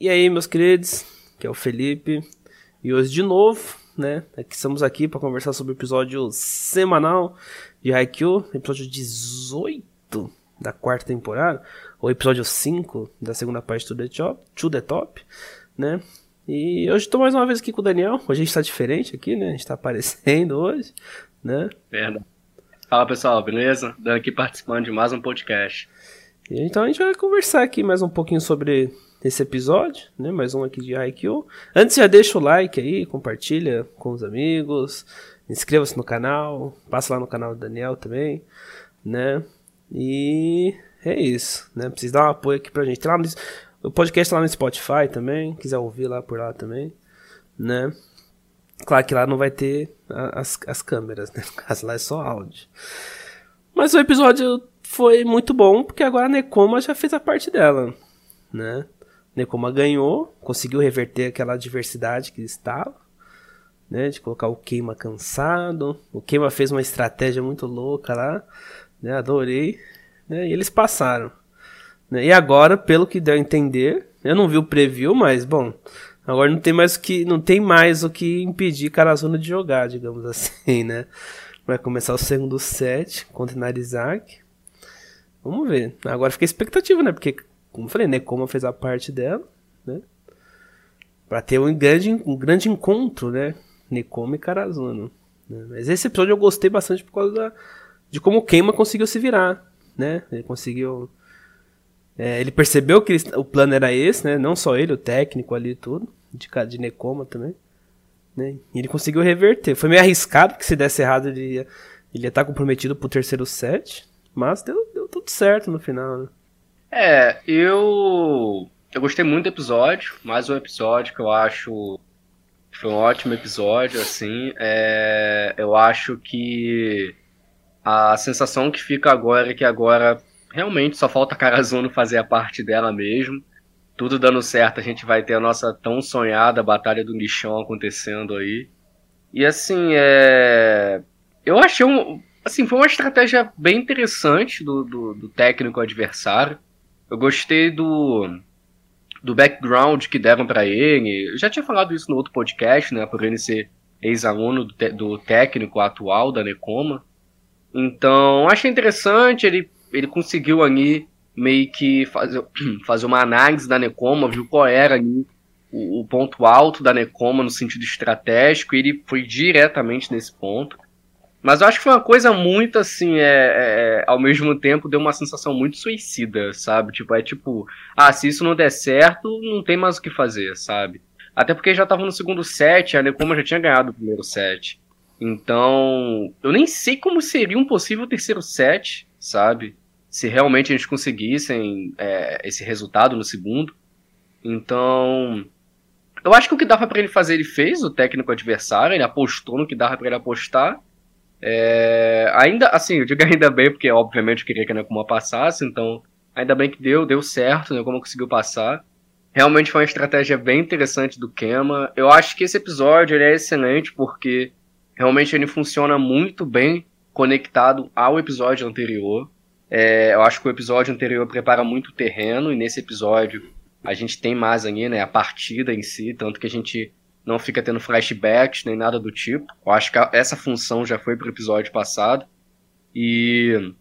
E aí, meus queridos, que é o Felipe, e hoje de novo, né? Aqui, estamos aqui para conversar sobre o episódio semanal de Haikyuu, episódio 18 da quarta temporada, ou episódio 5 da segunda parte do The Top, to the Top, né? E hoje estou mais uma vez aqui com o Daniel. Hoje a gente está diferente aqui, né? A gente está aparecendo hoje, né? Verdade. Fala pessoal, beleza? Dan aqui participando de mais um podcast. E então a gente vai conversar aqui mais um pouquinho sobre esse episódio, né? Mais um aqui de Haikyuu. Antes já deixa o like aí, compartilha com os amigos, inscreva-se no canal, passa lá no canal do Daniel também, né? E é isso, né? Precisa dar um apoio aqui pra gente. Tem lá no, o podcast tá lá no Spotify também, quiser ouvir lá por lá também, né? Claro que lá não vai ter as, as câmeras, né? No caso lá é só áudio. Mas o episódio foi muito bom, porque agora a Nekoma já fez a parte dela, né? Nekoma ganhou, conseguiu reverter aquela adversidade que estava, né? De colocar o Keima cansado. O Keima fez uma estratégia muito louca lá, né? Adorei, né? E eles passaram. Né? E agora, pelo que deu a entender, eu não vi o preview, mas bom, agora não tem mais o que, não tem mais o que impedir Karazuna de jogar, digamos assim, né? Vai começar o segundo set contra Narizaki. Vamos ver. Agora fica expectativa, né? Porque como eu falei, Nekoma fez a parte dela, né? Pra ter um grande, um grande encontro, né? Nekoma e Karazuno. Né? Mas esse episódio eu gostei bastante por causa da, de como o Keima conseguiu se virar, né? Ele conseguiu... É, ele percebeu que ele, o plano era esse, né? Não só ele, o técnico ali e tudo. De, de Nekoma também. Né? E ele conseguiu reverter. Foi meio arriscado, porque se desse errado ele ia, ele estar comprometido pro terceiro set. Mas deu, deu tudo certo no final, né? É, eu. Eu gostei muito do episódio. Mais um episódio que eu acho. Foi um ótimo episódio, assim. É, eu acho que. A sensação que fica agora é que agora realmente só falta a Karazuno fazer a parte dela mesmo. Tudo dando certo, a gente vai ter a nossa tão sonhada Batalha do Nichão acontecendo aí. E assim, é. Eu achei um. Assim, foi uma estratégia bem interessante do, do, do técnico adversário. Eu gostei do, do background que deram para ele. Eu já tinha falado isso no outro podcast, né? Por ele ser ex-aluno do, do, técnico atual da Necoma. Então, achei interessante. Ele, ele conseguiu ali meio que fazer, fazer uma análise da Necoma, viu qual era ali o, o ponto alto da Necoma no sentido estratégico. E ele foi diretamente nesse ponto. Mas eu acho que foi uma coisa muito assim, é, é, ao mesmo tempo deu uma sensação muito suicida, sabe? Tipo, é tipo, ah, se isso não der certo, não tem mais o que fazer, sabe? Até porque já tava no segundo set, a Nekoma já tinha ganhado o primeiro set. Então, eu nem sei como seria um possível terceiro set, sabe? Se realmente gente conseguissem é, esse resultado no segundo. Então, eu acho que o que dava para ele fazer, ele fez, o técnico adversário, ele apostou no que dava para ele apostar. É, ainda, assim, eu digo ainda bem, porque obviamente eu queria que a Nekoma passasse, então ainda bem que deu, deu certo, né, como conseguiu passar. Realmente foi uma estratégia bem interessante do Kema. Eu acho que esse episódio é excelente porque realmente ele funciona muito bem conectado ao episódio anterior. É, eu acho que o episódio anterior prepara muito o terreno e nesse episódio a gente tem mais ali, né, a partida em si, tanto que a gente não fica tendo flashbacks nem nada do tipo. Eu acho que essa função já foi pro episódio passado. E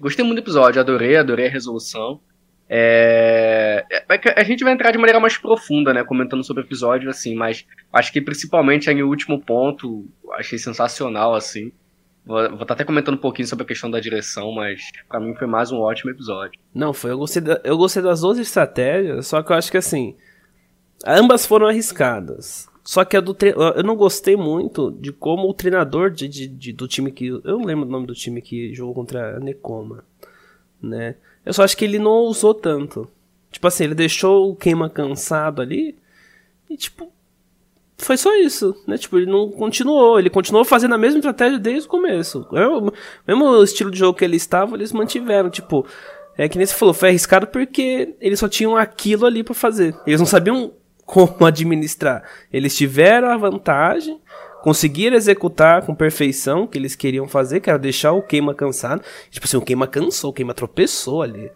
gostei muito do episódio, adorei, adorei a resolução. É... é a gente vai entrar de maneira mais profunda, né, comentando sobre o episódio, assim, mas acho que principalmente aí o último ponto, achei sensacional, assim. Vou, vou estar tá até comentando um pouquinho sobre a questão da direção, mas para mim foi mais um ótimo episódio. Não, foi. Eu gostei, da, eu gostei das 12 estratégias, só que eu acho que assim. Ambas foram arriscadas. Só que a do tre... eu não gostei muito de como o treinador de, de, de, do time que. Eu não lembro o nome do time que jogou contra a Necoma. Né? Eu só acho que ele não usou tanto. Tipo assim, ele deixou o queima cansado ali. E tipo. Foi só isso, né? Tipo, ele não continuou. Ele continuou fazendo a mesma estratégia desde o começo. É o mesmo estilo de jogo que ele estava, eles mantiveram. Tipo, é que nem você falou, foi arriscado porque eles só tinham aquilo ali para fazer. Eles não sabiam como administrar. Eles tiveram a vantagem, conseguiram executar com perfeição o que eles queriam fazer, que era deixar o queima cansado. Tipo assim, o queima cansou, o queima tropeçou ali.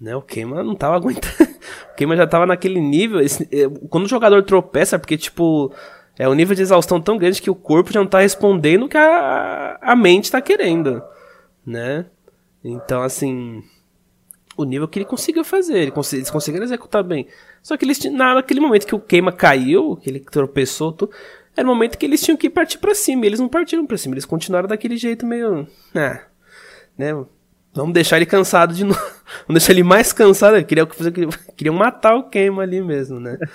Né? O queima não tava aguentando. O Keima já tava naquele nível. Esse, é, quando o jogador tropeça, porque, tipo, é um nível de exaustão tão grande que o corpo já não tá respondendo o que a, a mente tá querendo, né? Então, assim, o nível que ele conseguiu fazer, ele cons eles conseguiram executar bem. Só que eles naquele momento que o queima caiu, que ele tropeçou, tudo, era o momento que eles tinham que partir para cima. E eles não partiram para cima, eles continuaram daquele jeito meio, ah, né? Vamos deixar ele cansado de novo. Vamos deixar ele mais cansado. Ele queria, queriam matar o queima ali mesmo, né?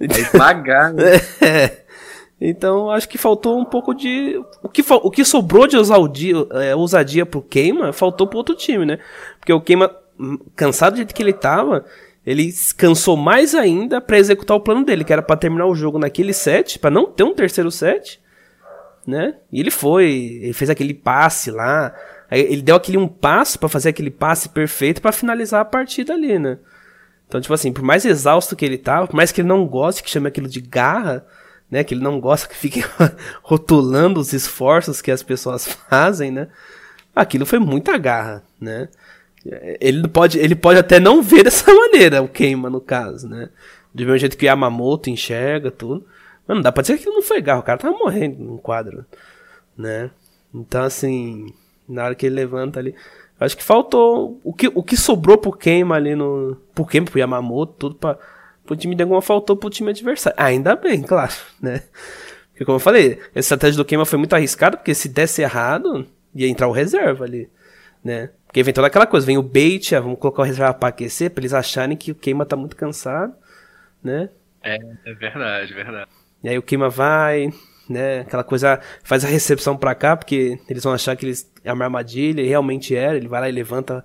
É esmagar, né? É. Então, acho que faltou um pouco de. O que, o que sobrou de ousadia, é, ousadia pro Queima, faltou pro outro time, né? Porque o Queima, cansado do jeito que ele tava, ele cansou mais ainda para executar o plano dele, que era para terminar o jogo naquele set, para não ter um terceiro set, né? E ele foi, ele fez aquele passe lá, ele deu aquele um passo para fazer aquele passe perfeito para finalizar a partida ali, né? Então, tipo assim, por mais exausto que ele tava, por mais que ele não goste que chame aquilo de garra, né? Que ele não gosta que fiquem rotulando os esforços que as pessoas fazem, né? Aquilo foi muita garra, né? Ele pode, ele pode até não ver dessa maneira o queima, no caso, né? Do mesmo jeito que o Yamamoto enxerga tudo. Mas não dá pra dizer que aquilo não foi garra, o cara tava morrendo no quadro, né? Então, assim, na hora que ele levanta ali. Acho que faltou. O que, o que sobrou pro queima ali no. Pro queima, pro Yamamoto, tudo pra o time de alguma faltou pro time adversário. Ainda bem, claro, né? Porque como eu falei, a estratégia do Queima foi muito arriscada, porque se desse errado, ia entrar o reserva ali, né? Porque vem toda aquela coisa, vem o bait, ah, vamos colocar o reserva pra aquecer, pra eles acharem que o Queima tá muito cansado, né? É, é verdade, verdade. E aí o Queima vai, né? Aquela coisa, faz a recepção pra cá, porque eles vão achar que eles, é uma armadilha, e realmente era, ele vai lá e levanta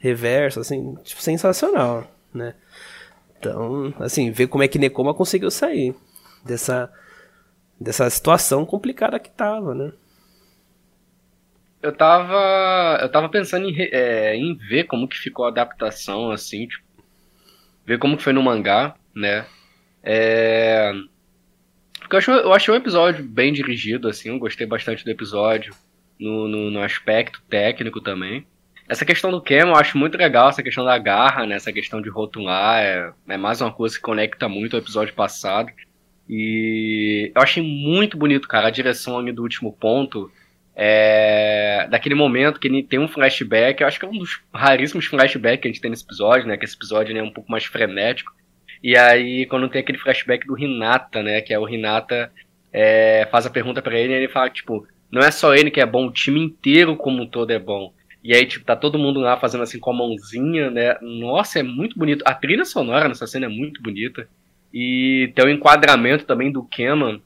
reverso, assim, tipo, sensacional, né? Então, assim, ver como é que Nekoma conseguiu sair dessa, dessa situação complicada que tava, né? Eu tava, eu tava pensando em, é, em ver como que ficou a adaptação, assim, tipo, ver como que foi no mangá, né? É... Porque eu achei, eu achei um episódio bem dirigido, assim, eu gostei bastante do episódio, no, no, no aspecto técnico também. Essa questão do Cam eu acho muito legal, essa questão da garra, né? Essa questão de rotular é, é mais uma coisa que conecta muito ao episódio passado. E eu achei muito bonito, cara, a direção do último ponto. É, daquele momento que ele tem um flashback, eu acho que é um dos raríssimos flashbacks que a gente tem nesse episódio, né? Que esse episódio né, é um pouco mais frenético. E aí, quando tem aquele flashback do Hinata, né? Que é o Hinata é, faz a pergunta para ele e ele fala, tipo, não é só ele que é bom, o time inteiro como um todo é bom. E aí, tipo, tá todo mundo lá fazendo assim com a mãozinha, né? Nossa, é muito bonito. A trilha sonora nessa cena é muito bonita. E tem o enquadramento também do Keman.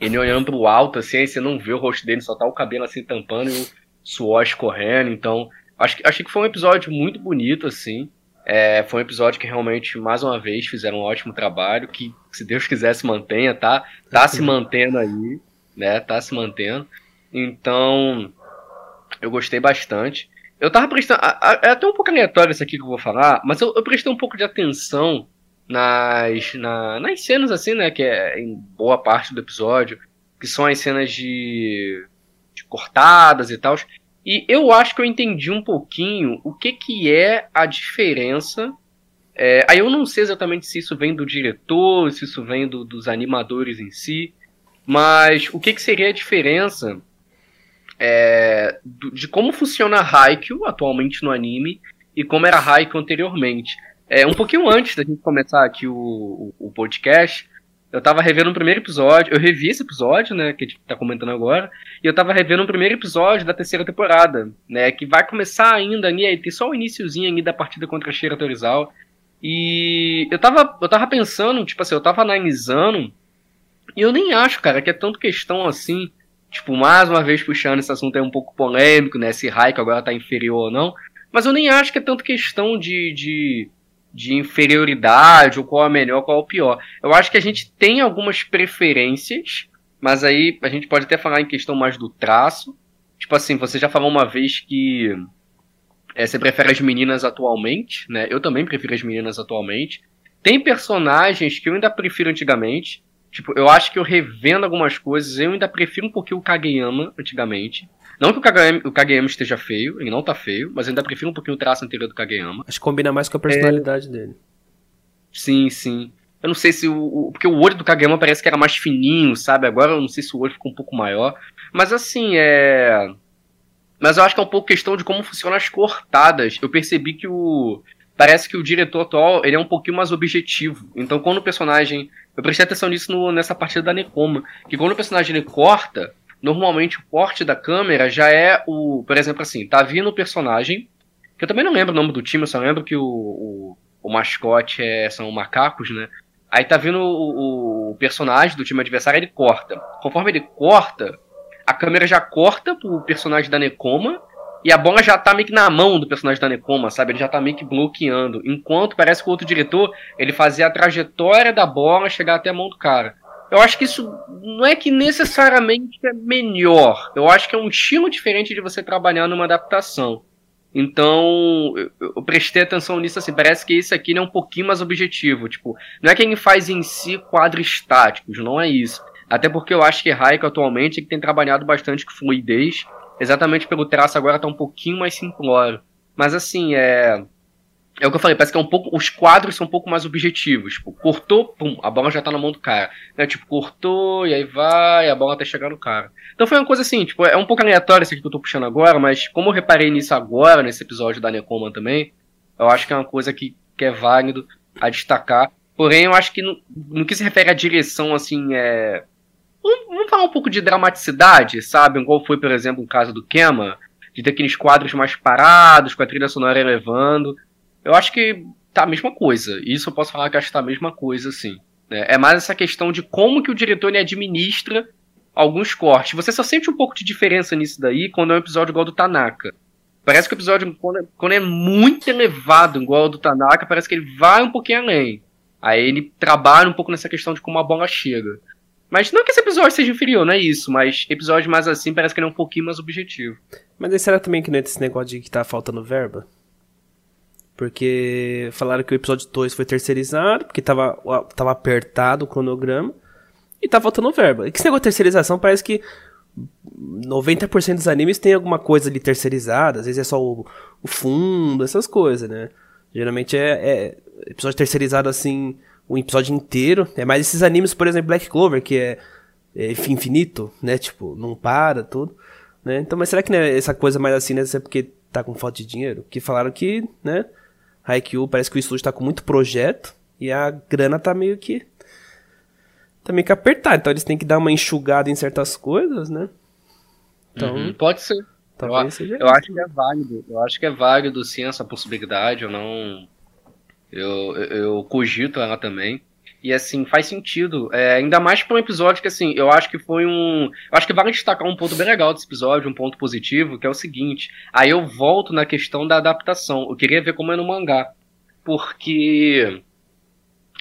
Ele olhando pro alto, assim, aí você não vê o rosto dele, só tá o cabelo assim tampando e o suor escorrendo. Então, acho, achei que foi um episódio muito bonito, assim. É, foi um episódio que realmente, mais uma vez, fizeram um ótimo trabalho. Que, se Deus quiser, se mantenha, tá? Tá se mantendo aí, né? Tá se mantendo. Então, eu gostei bastante. Eu tava prestando. É até um pouco aleatório isso aqui que eu vou falar, mas eu, eu prestei um pouco de atenção nas, na, nas cenas, assim, né? Que é em boa parte do episódio, que são as cenas de, de cortadas e tal. E eu acho que eu entendi um pouquinho o que, que é a diferença. É, aí eu não sei exatamente se isso vem do diretor, se isso vem do, dos animadores em si, mas o que, que seria a diferença é, de como funciona Haikyuu atualmente no anime e como era Haikyuu anteriormente. É, um pouquinho antes da gente começar aqui o, o, o, podcast, eu tava revendo o primeiro episódio, eu revi esse episódio, né, que a gente tá comentando agora, e eu tava revendo o primeiro episódio da terceira temporada, né, que vai começar ainda ali, aí tem só o iníciozinho ali da partida contra a Shira Torizawa, e eu tava, eu tava pensando, tipo assim, eu tava analisando, e eu nem acho, cara, que é tanto questão assim Tipo, mais uma vez puxando esse assunto é um pouco polêmico, né? Se Raikkonen agora tá inferior ou não. Mas eu nem acho que é tanto questão de, de, de inferioridade, ou qual é melhor, qual é o pior. Eu acho que a gente tem algumas preferências, mas aí a gente pode até falar em questão mais do traço. Tipo assim, você já falou uma vez que é, você prefere as meninas atualmente, né? Eu também prefiro as meninas atualmente. Tem personagens que eu ainda prefiro antigamente. Tipo, eu acho que eu revendo algumas coisas, eu ainda prefiro um pouquinho o Kageyama antigamente. Não que o Kageyama, o Kageyama esteja feio, ele não tá feio, mas eu ainda prefiro um pouquinho o traço anterior do Kageyama. Acho que combina mais com a personalidade é... dele. Sim, sim. Eu não sei se o, o. Porque o olho do Kageyama parece que era mais fininho, sabe? Agora eu não sei se o olho ficou um pouco maior. Mas assim, é. Mas eu acho que é um pouco questão de como funcionam as cortadas. Eu percebi que o. Parece que o diretor atual ele é um pouquinho mais objetivo. Então, quando o personagem. Eu prestei atenção nisso no, nessa partida da Nekoma. Que quando o personagem ele corta, normalmente o corte da câmera já é o. Por exemplo, assim, tá vindo o personagem. Que eu também não lembro o nome do time, eu só lembro que o, o, o mascote é, são macacos, né? Aí tá vindo o, o, personagem do time adversário, ele corta. Conforme ele corta, a câmera já corta pro personagem da Nekoma e a bola já tá meio que na mão do personagem da Nekoma, sabe? Ele já tá meio que bloqueando. Enquanto parece que o outro diretor, ele fazia a trajetória da bola chegar até a mão do cara. Eu acho que isso não é que necessariamente é melhor. Eu acho que é um estilo diferente de você trabalhar numa adaptação. Então, eu, prestei atenção nisso assim, parece que esse aqui é um pouquinho mais objetivo, tipo, não é que faz em si quadros estáticos, não é isso. Até porque eu acho que Raiko atualmente é tem trabalhado bastante com fluidez, exatamente pelo traço agora tá um pouquinho mais simplório. Mas assim, é é o que eu falei, parece que é um pouco. Os quadros são um pouco mais objetivos. Tipo, cortou, pum, a bola já tá na mão do cara. Né? Tipo, cortou, e aí vai, a bola até chegar no cara. Então foi uma coisa assim, tipo, é um pouco aleatório isso aqui que eu tô puxando agora, mas como eu reparei nisso agora, nesse episódio da Nekoma também, eu acho que é uma coisa que, que é válido a destacar. Porém, eu acho que no, no que se refere à direção, assim, é. Vamos, vamos falar um pouco de dramaticidade, sabe? Igual foi, por exemplo, o caso do Kema, de ter aqueles quadros mais parados, com a trilha sonora elevando. Eu acho que tá a mesma coisa. Isso eu posso falar que acho que tá a mesma coisa, assim. É, mais essa questão de como que o diretor ele administra alguns cortes. Você só sente um pouco de diferença nisso daí quando é um episódio igual do Tanaka. Parece que o episódio, quando é, quando é muito elevado, igual ao do Tanaka, parece que ele vai um pouquinho além. Aí ele trabalha um pouco nessa questão de como a bola chega. Mas não que esse episódio seja inferior, não é isso. Mas episódio mais assim parece que ele é um pouquinho mais objetivo. Mas será também que não é esse negócio de que tá faltando verba? Porque falaram que o episódio 2 foi terceirizado, porque tava, tava apertado o cronograma. E tá faltando verba. E que esse negócio de terceirização parece que 90% dos animes tem alguma coisa ali terceirizada. Às vezes é só o, o fundo, essas coisas, né? Geralmente é, é, episódio terceirizado assim, um episódio inteiro. É mais esses animes, por exemplo, Black Clover, que é, é infinito, né? Tipo, não para, tudo. Né? Então, mas será que né, essa coisa mais assim, né? É porque tá com falta de dinheiro? Que falaram que, né? Haikyuu parece que o estúdio tá com muito projeto e a grana tá meio que tá meio que apertada, então eles têm que dar uma enxugada em certas coisas, né? Então, uhum, pode ser. Talvez eu, seja eu acho que é válido. Eu acho que é válido sim essa possibilidade, eu não eu, eu cogito ela também. E assim, faz sentido. É, ainda mais para um episódio que, assim, eu acho que foi um. Eu acho que vale destacar um ponto bem legal desse episódio, um ponto positivo, que é o seguinte. Aí eu volto na questão da adaptação. Eu queria ver como é no mangá. Porque.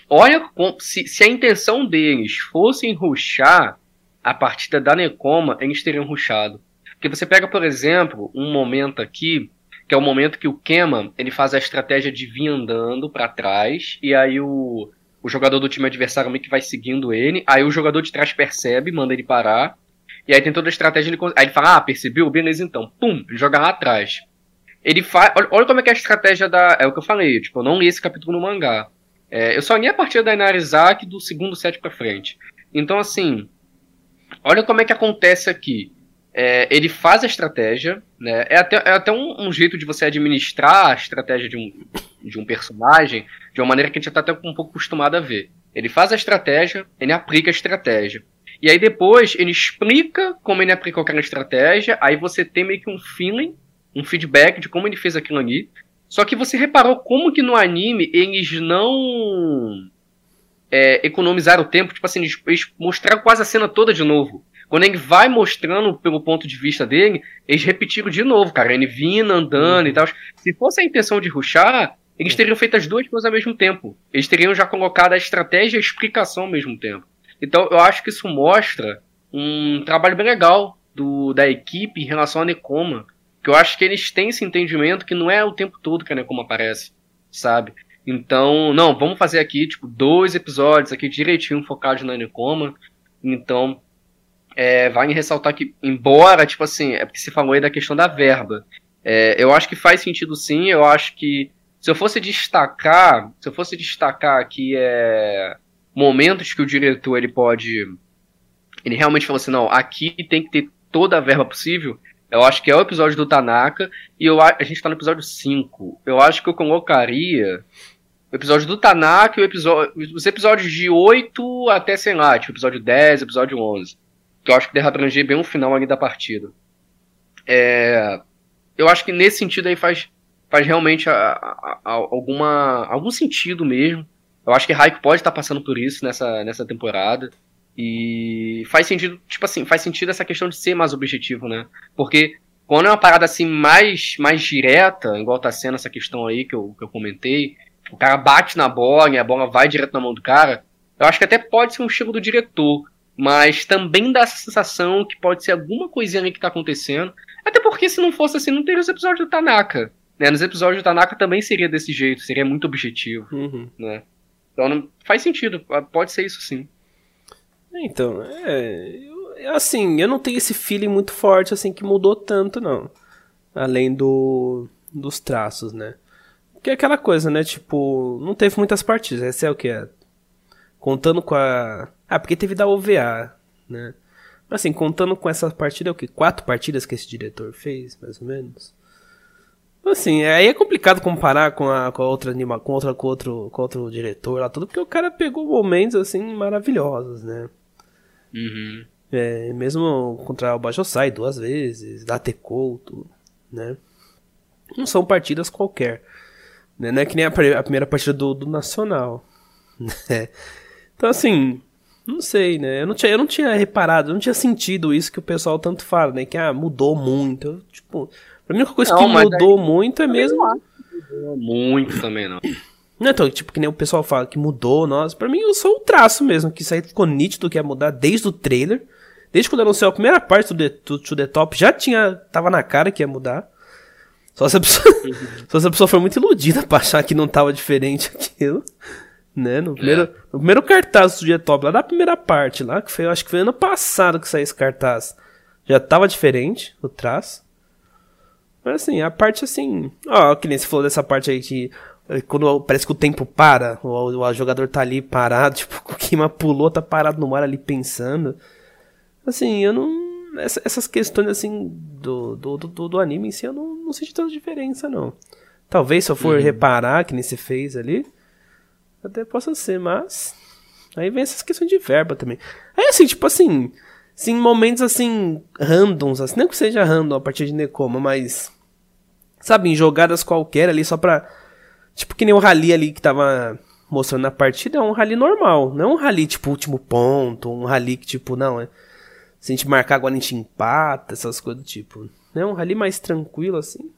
Olha, se, se a intenção deles fosse ruxar a partida da Nekoma, eles teriam ruxado. Porque você pega, por exemplo, um momento aqui, que é o momento que o Kema ele faz a estratégia de vir andando para trás, e aí o o jogador do time adversário meio que vai seguindo ele, aí o jogador de trás percebe, manda ele parar, e aí tem toda a estratégia, ele, aí ele fala, ah, percebeu? Beleza então, pum, joga lá atrás. Ele faz, olha, olha, como é que é a estratégia da, é o que eu falei, tipo, eu não li esse capítulo no mangá. É, eu só li a partir da Inarizaki do segundo set pra frente. Então, assim, olha como é que acontece aqui. É, ele faz a estratégia, né? É até, é até um, um, jeito de você administrar a estratégia de um, de um personagem de uma maneira que a gente já está até um pouco acostumado a ver. Ele faz a estratégia, ele aplica a estratégia. E aí depois ele explica como ele aplicou aquela estratégia, aí você tem meio que um feeling, um feedback de como ele fez aquilo ali. Só que você reparou como que no anime eles não é, economizaram tempo, tipo assim, eles, eles mostraram quase a cena toda de novo. Quando ele vai mostrando pelo ponto de vista dele, eles repetiram de novo, cara. Ele vindo, andando uhum. e tal. Se fosse a intenção de ruxar, eles teriam feito as duas coisas ao mesmo tempo. Eles teriam já colocado a estratégia e a explicação ao mesmo tempo. Então eu acho que isso mostra um trabalho bem legal do, da equipe em relação à Nekoma. Que eu acho que eles têm esse entendimento que não é o tempo todo que a Nekoma aparece, sabe? Então, não, vamos fazer aqui, tipo, dois episódios aqui direitinho focados na Nekoma. Então, é, vale ressaltar que, embora, tipo assim, é porque você falou aí da questão da verba. É, eu acho que faz sentido sim, eu acho que Se eu fosse destacar, se eu fosse destacar aqui é momentos que o diretor ele pode ele realmente falou assim, não, aqui tem que ter toda a verba possível. Eu acho que é o episódio do Tanaka e eu, a gente tá no episódio 5. Eu acho que eu colocaria o episódio do Tanaka e o episódio, os episódios de 8 até, sei lá, tipo, episódio 10, episódio 11. Que eu acho que deve abranger bem o final ali da partida. É, eu acho que nesse sentido aí faz, faz realmente a, a, a, alguma, algum sentido mesmo. Eu acho que Raiko pode estar passando por isso nessa, nessa temporada. E faz sentido, tipo assim, faz sentido essa questão de ser mais objetivo, né? Porque quando é uma parada assim mais, mais direta, igual tá sendo essa questão aí que eu, que eu comentei, o cara bate na bola e a bola vai direto na mão do cara, eu acho que até pode ser um estilo do diretor, mas também dá essa sensação que pode ser alguma coisinha ali que tá acontecendo. Até porque se não fosse assim, não teria os episódios do Tanaka. Né? Nos episódios do Tanaka também seria desse jeito, seria muito objetivo. Uhum. Né? Então não, faz sentido, pode ser isso sim. Então, é. Eu, assim, eu não tenho esse feeling muito forte assim que mudou tanto, não. Além do. dos traços, né? Que é aquela coisa, né? Tipo, não teve muitas partidas. Essa é o que é. Contando com a. Ah, porque teve da OVA, né? Assim, contando com essa partida, é o que? Quatro partidas que esse diretor fez, mais ou menos. Assim, aí é complicado comparar com a, com a outra anima, com outra com outro, com outro diretor lá tudo, porque o cara pegou momentos assim maravilhosos, né? Uhum. É, mesmo contra o Bajosai duas vezes, Date Couto, né? Não são partidas qualquer. Né? Não é que nem a, a primeira partida do, do Nacional. Né? Então, assim, não sei, né? Eu não, tinha, eu não tinha reparado, eu não tinha sentido isso que o pessoal tanto fala, né? Que ah, mudou muito. Eu, tipo, pra mim a única coisa não, que mudou muito é mesmo. Muito também não. Não, então, tipo, que nem o pessoal fala que mudou, nossa. Pra mim, eu sou o traço mesmo, que isso aí ficou nítido que ia mudar desde o trailer. Desde quando anunciou a primeira parte do The, do, do The Top, já tinha. Tava na cara que ia mudar. Só se a pessoa, uhum. só se a pessoa foi muito iludida pra achar que não tava diferente aquilo. Né? No primeiro, é. no primeiro cartaz do The Top, lá da primeira parte, lá, que foi, eu acho que foi ano passado que saiu esse cartaz. Já tava diferente o traço. Mas assim, a parte assim. Ó, que nem você falou dessa parte aí que é, quando parece que o tempo para, o, o jogador tá ali parado, tipo, o Kima pulou, tá parado no mar ali pensando. Assim, eu não. Essa, essas questões assim do, do, do, do, anime em si, eu não, não senti tanta diferença, não. Talvez se eu for uhum. reparar, que nem você fez ali, até possa ser, mas. Aí vem essas questões de verba também. Aí assim, tipo assim. Sim, momentos assim, randoms, assim, não que seja random a partir de Nekoma, mas. Sabe, em jogadas qualquer ali só pra Tipo que nem o rally ali que tava mostrando na partida, é um rally normal. Não é um rally tipo último ponto, um rally que tipo, não, é. Se a gente marcar agora a gente empata, essas coisas do tipo. É um rally mais tranquilo assim.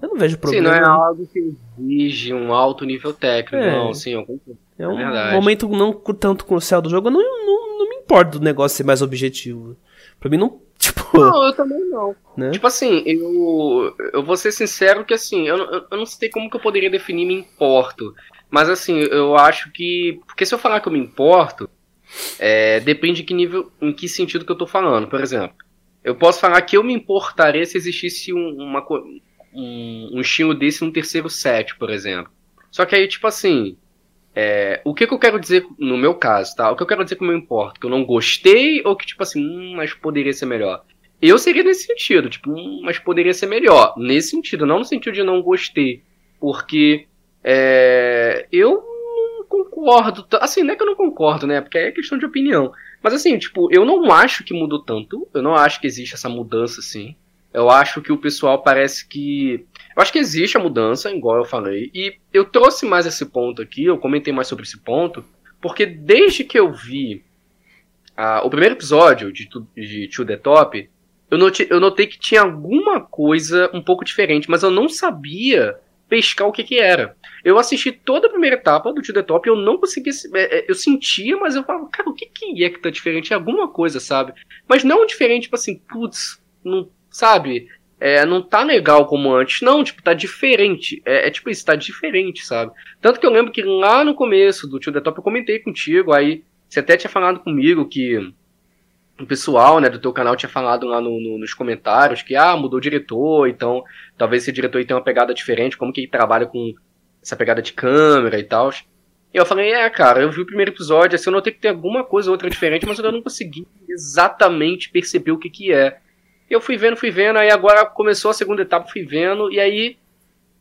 Eu não vejo problema. Sim, não é algo que exige um alto nível técnico, é. não, sim, eu concordo. É um é momento não tanto crucial do jogo, eu não, não, não me importa do negócio ser mais objetivo. Pra mim não Tipo. Não, eu também não. Né? Tipo assim, eu, eu vou ser sincero que assim, eu, eu, eu não sei como que eu poderia definir me importo. Mas assim, eu acho que. Porque se eu falar que eu me importo, é, depende de que nível, em que sentido que eu tô falando. Por exemplo, eu posso falar que eu me importaria se existisse um, uma, um, um estilo desse no terceiro set, por exemplo. Só que aí, tipo assim, é, o que, que, eu quero dizer no meu caso, tá? O que eu quero dizer que me importo? Que eu não gostei ou que, tipo assim, hum, mas poderia ser melhor? Eu seria nesse sentido, tipo, hum, mas poderia ser melhor. Nesse sentido, não no sentido de não gostei. Porque é, eu não concordo. Assim, não é que eu não concordo, né? Porque é questão de opinião. Mas assim, tipo, eu não acho que mudou tanto. Eu não acho que existe essa mudança, assim. Eu acho que o pessoal parece que eu acho que existe a mudança, igual eu falei, e eu trouxe mais esse ponto aqui, eu comentei mais sobre esse ponto, porque desde que eu vi o primeiro episódio de, de To The Top, eu notei, eu notei que tinha alguma coisa um pouco diferente, mas eu não sabia pescar o que que era. Eu assisti toda a primeira etapa do To The Top eu não conseguia. É, é, eu sentia, mas eu falava, cara, o que que é que tá diferente? É alguma coisa, sabe? Mas não diferente, tipo assim, putz, não, sabe? É, não tá legal como antes. Não, tipo, tá diferente. É, é, tipo isso, tá diferente, sabe? Tanto que eu lembro que lá no começo do Tio The Top eu comentei contigo, aí você até tinha falado comigo que o pessoal, né, do teu canal tinha falado lá no, no, nos comentários que, ah, mudou o diretor, então talvez esse diretor tenha uma pegada diferente, como que ele trabalha com essa pegada de câmera e tal. E eu falei, é, cara, eu vi o primeiro episódio, assim, eu notei que tem alguma coisa ou outra diferente, mas eu não consegui exatamente perceber o que que é. Eu fui vendo, fui vendo, aí agora começou a segunda etapa, fui vendo, e aí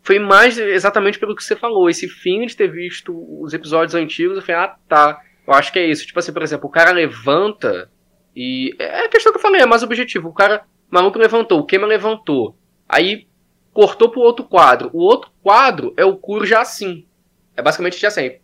foi mais exatamente pelo que você falou, esse fim de ter visto os episódios antigos, eu falei, ah, tá, eu acho que é isso. Tipo assim, por exemplo, o cara levanta e. É a questão que eu falei, é mais objetivo. O cara, maluco levantou, o Kema levantou. Aí cortou pro outro quadro. O outro quadro é o Kuro já assim. É basicamente já assim.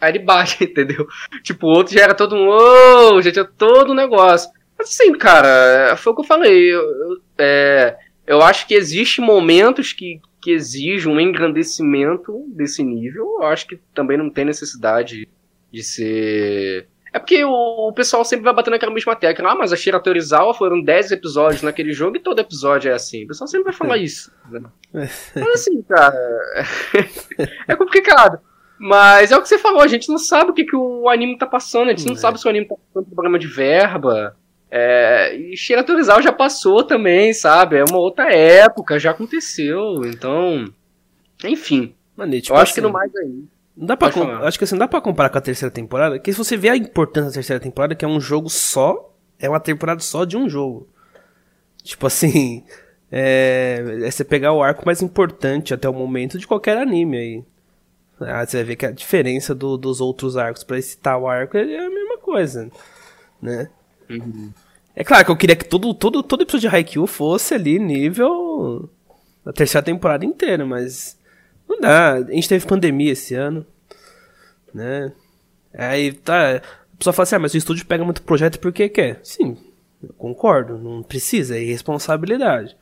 Aí ele bate, entendeu? Tipo, o outro já era todo um. Oh, já tinha todo um negócio. Assim, cara, foi o que eu falei. Eu, eu, é, eu acho que existe momentos que, que exigem um engrandecimento desse nível. Eu acho que também não tem necessidade de ser é porque o, pessoal sempre vai bater naquela mesma tecla. Ah, mas a Shira Torizawa foram 10 episódios naquele jogo e todo episódio é assim. O pessoal sempre vai falar isso. Né? Mas assim, cara. é complicado. Mas é o que você falou, a gente não sabe o que, que o anime tá passando, a gente não é. sabe se o anime tá passando problema de verba. É, e Shira Torizawa já passou também, sabe? É uma outra época, já aconteceu. Então. Enfim. Mano, tipo eu acho que no assim, mais aí. Não dá pra acho que assim, não dá pra comparar com a terceira temporada, que se você vê a importância da terceira temporada, que é um jogo só, é uma temporada só de um jogo. Tipo assim, é, é você pegar o arco mais importante até o momento de qualquer anime aí. Ah, você vai ver que a diferença do, dos outros arcos para esse tal arco é a mesma coisa, né? Uhum. É claro que eu queria que todo, todo, todo episódio de Haikyuu fosse ali nível da terceira temporada inteira, mas não dá. A gente teve pandemia esse ano, né? Aí tá. A pessoa fala assim, ah, mas o estúdio pega muito projeto porque quer. Sim, eu concordo, não precisa, é irresponsabilidade.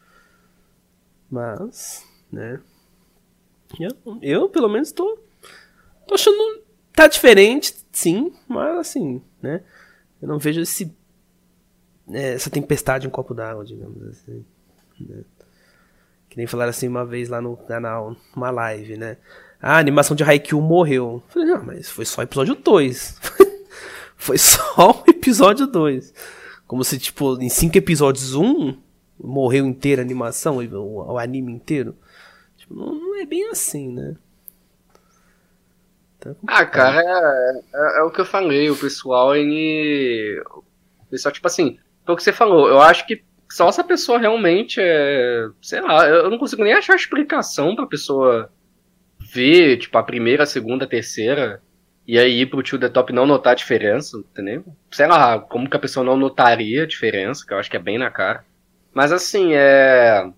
Mas, né? Eu, eu pelo menos tô. Tô achando. Tá diferente, sim, mas assim, né? Eu não vejo esse. É, essa tempestade em um copo d'água, digamos assim. Né? Que nem falaram assim uma vez lá no canal, numa live, né? Ah, a animação de Haikyuu morreu. falei, não, mas foi só episódio 2. foi só o episódio 2. Como se, tipo, em cinco episódios, um morreu inteira a animação, o, o anime inteiro. Tipo, não, não, é bem assim, né? Tá ah, cara, é, é, é, o que eu falei. O pessoal, ele. O pessoal, tipo assim, foi o que você falou. Eu acho que só se a pessoa realmente é. Sei lá, eu não consigo nem achar explicação pra pessoa ver, tipo, a primeira, a segunda, a terceira, e aí pro tio The Top não notar a diferença, entendeu? Sei lá, como que a pessoa não notaria a diferença, que eu acho que é bem na cara. Mas assim, é.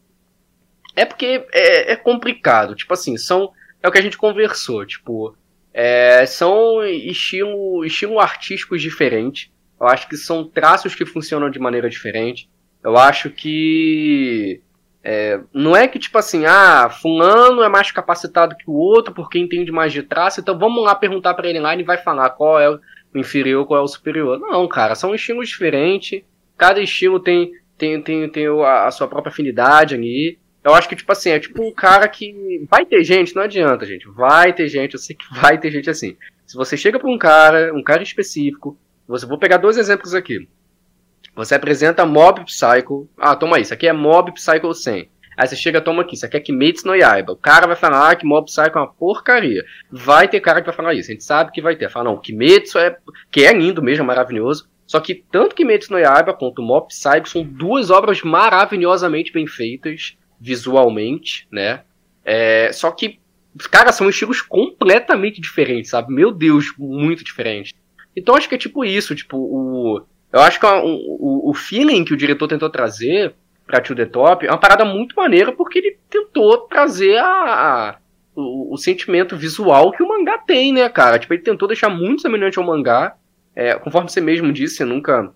É porque é, é complicado. Tipo assim, são. É o que a gente conversou, tipo. É, são estilo, estilo artísticos diferentes. Eu acho que são traços que funcionam de maneira diferente. Eu acho que. É, não é que tipo assim, ah, fulano é mais capacitado que o outro porque entende mais de traço, então vamos lá perguntar para ele lá e ele vai falar qual é o inferior, qual é o superior. Não, cara, são estilos diferentes, cada estilo tem, tem, tem, tem a, sua própria afinidade ali. Eu acho que, tipo assim, é tipo um cara que. Vai ter gente, não adianta, gente. Vai ter gente, eu sei que vai ter gente assim. Se você chega pra um cara, um cara específico, você vou pegar dois exemplos aqui. Você apresenta Mob Psycho. Ah, toma isso. Aqui é Mob Psycho 100. Aí você chega, toma aqui, isso aqui é Kimetsu no Yaiba. O cara vai falar ah, que Mob Psycho é uma porcaria. Vai ter cara que vai falar isso. A gente sabe que vai ter. Fala, não, Kimetsu é... Que é lindo mesmo, é maravilhoso. Só que tanto Kimetsu no Yaiba quanto Mob Psycho são duas obras maravilhosamente bem feitas, visualmente, né? É... Só que, cara, são estilos completamente diferentes, sabe? Meu Deus, muito diferentes. Então acho que é tipo isso, tipo, o eu acho que o, o feeling que o diretor tentou trazer pra To The Top é uma parada muito maneira porque ele tentou trazer a, a o, o, sentimento visual que o mangá tem, né, cara? Tipo, ele tentou deixar muito semelhante ao mangá. É, conforme você mesmo disse, você nunca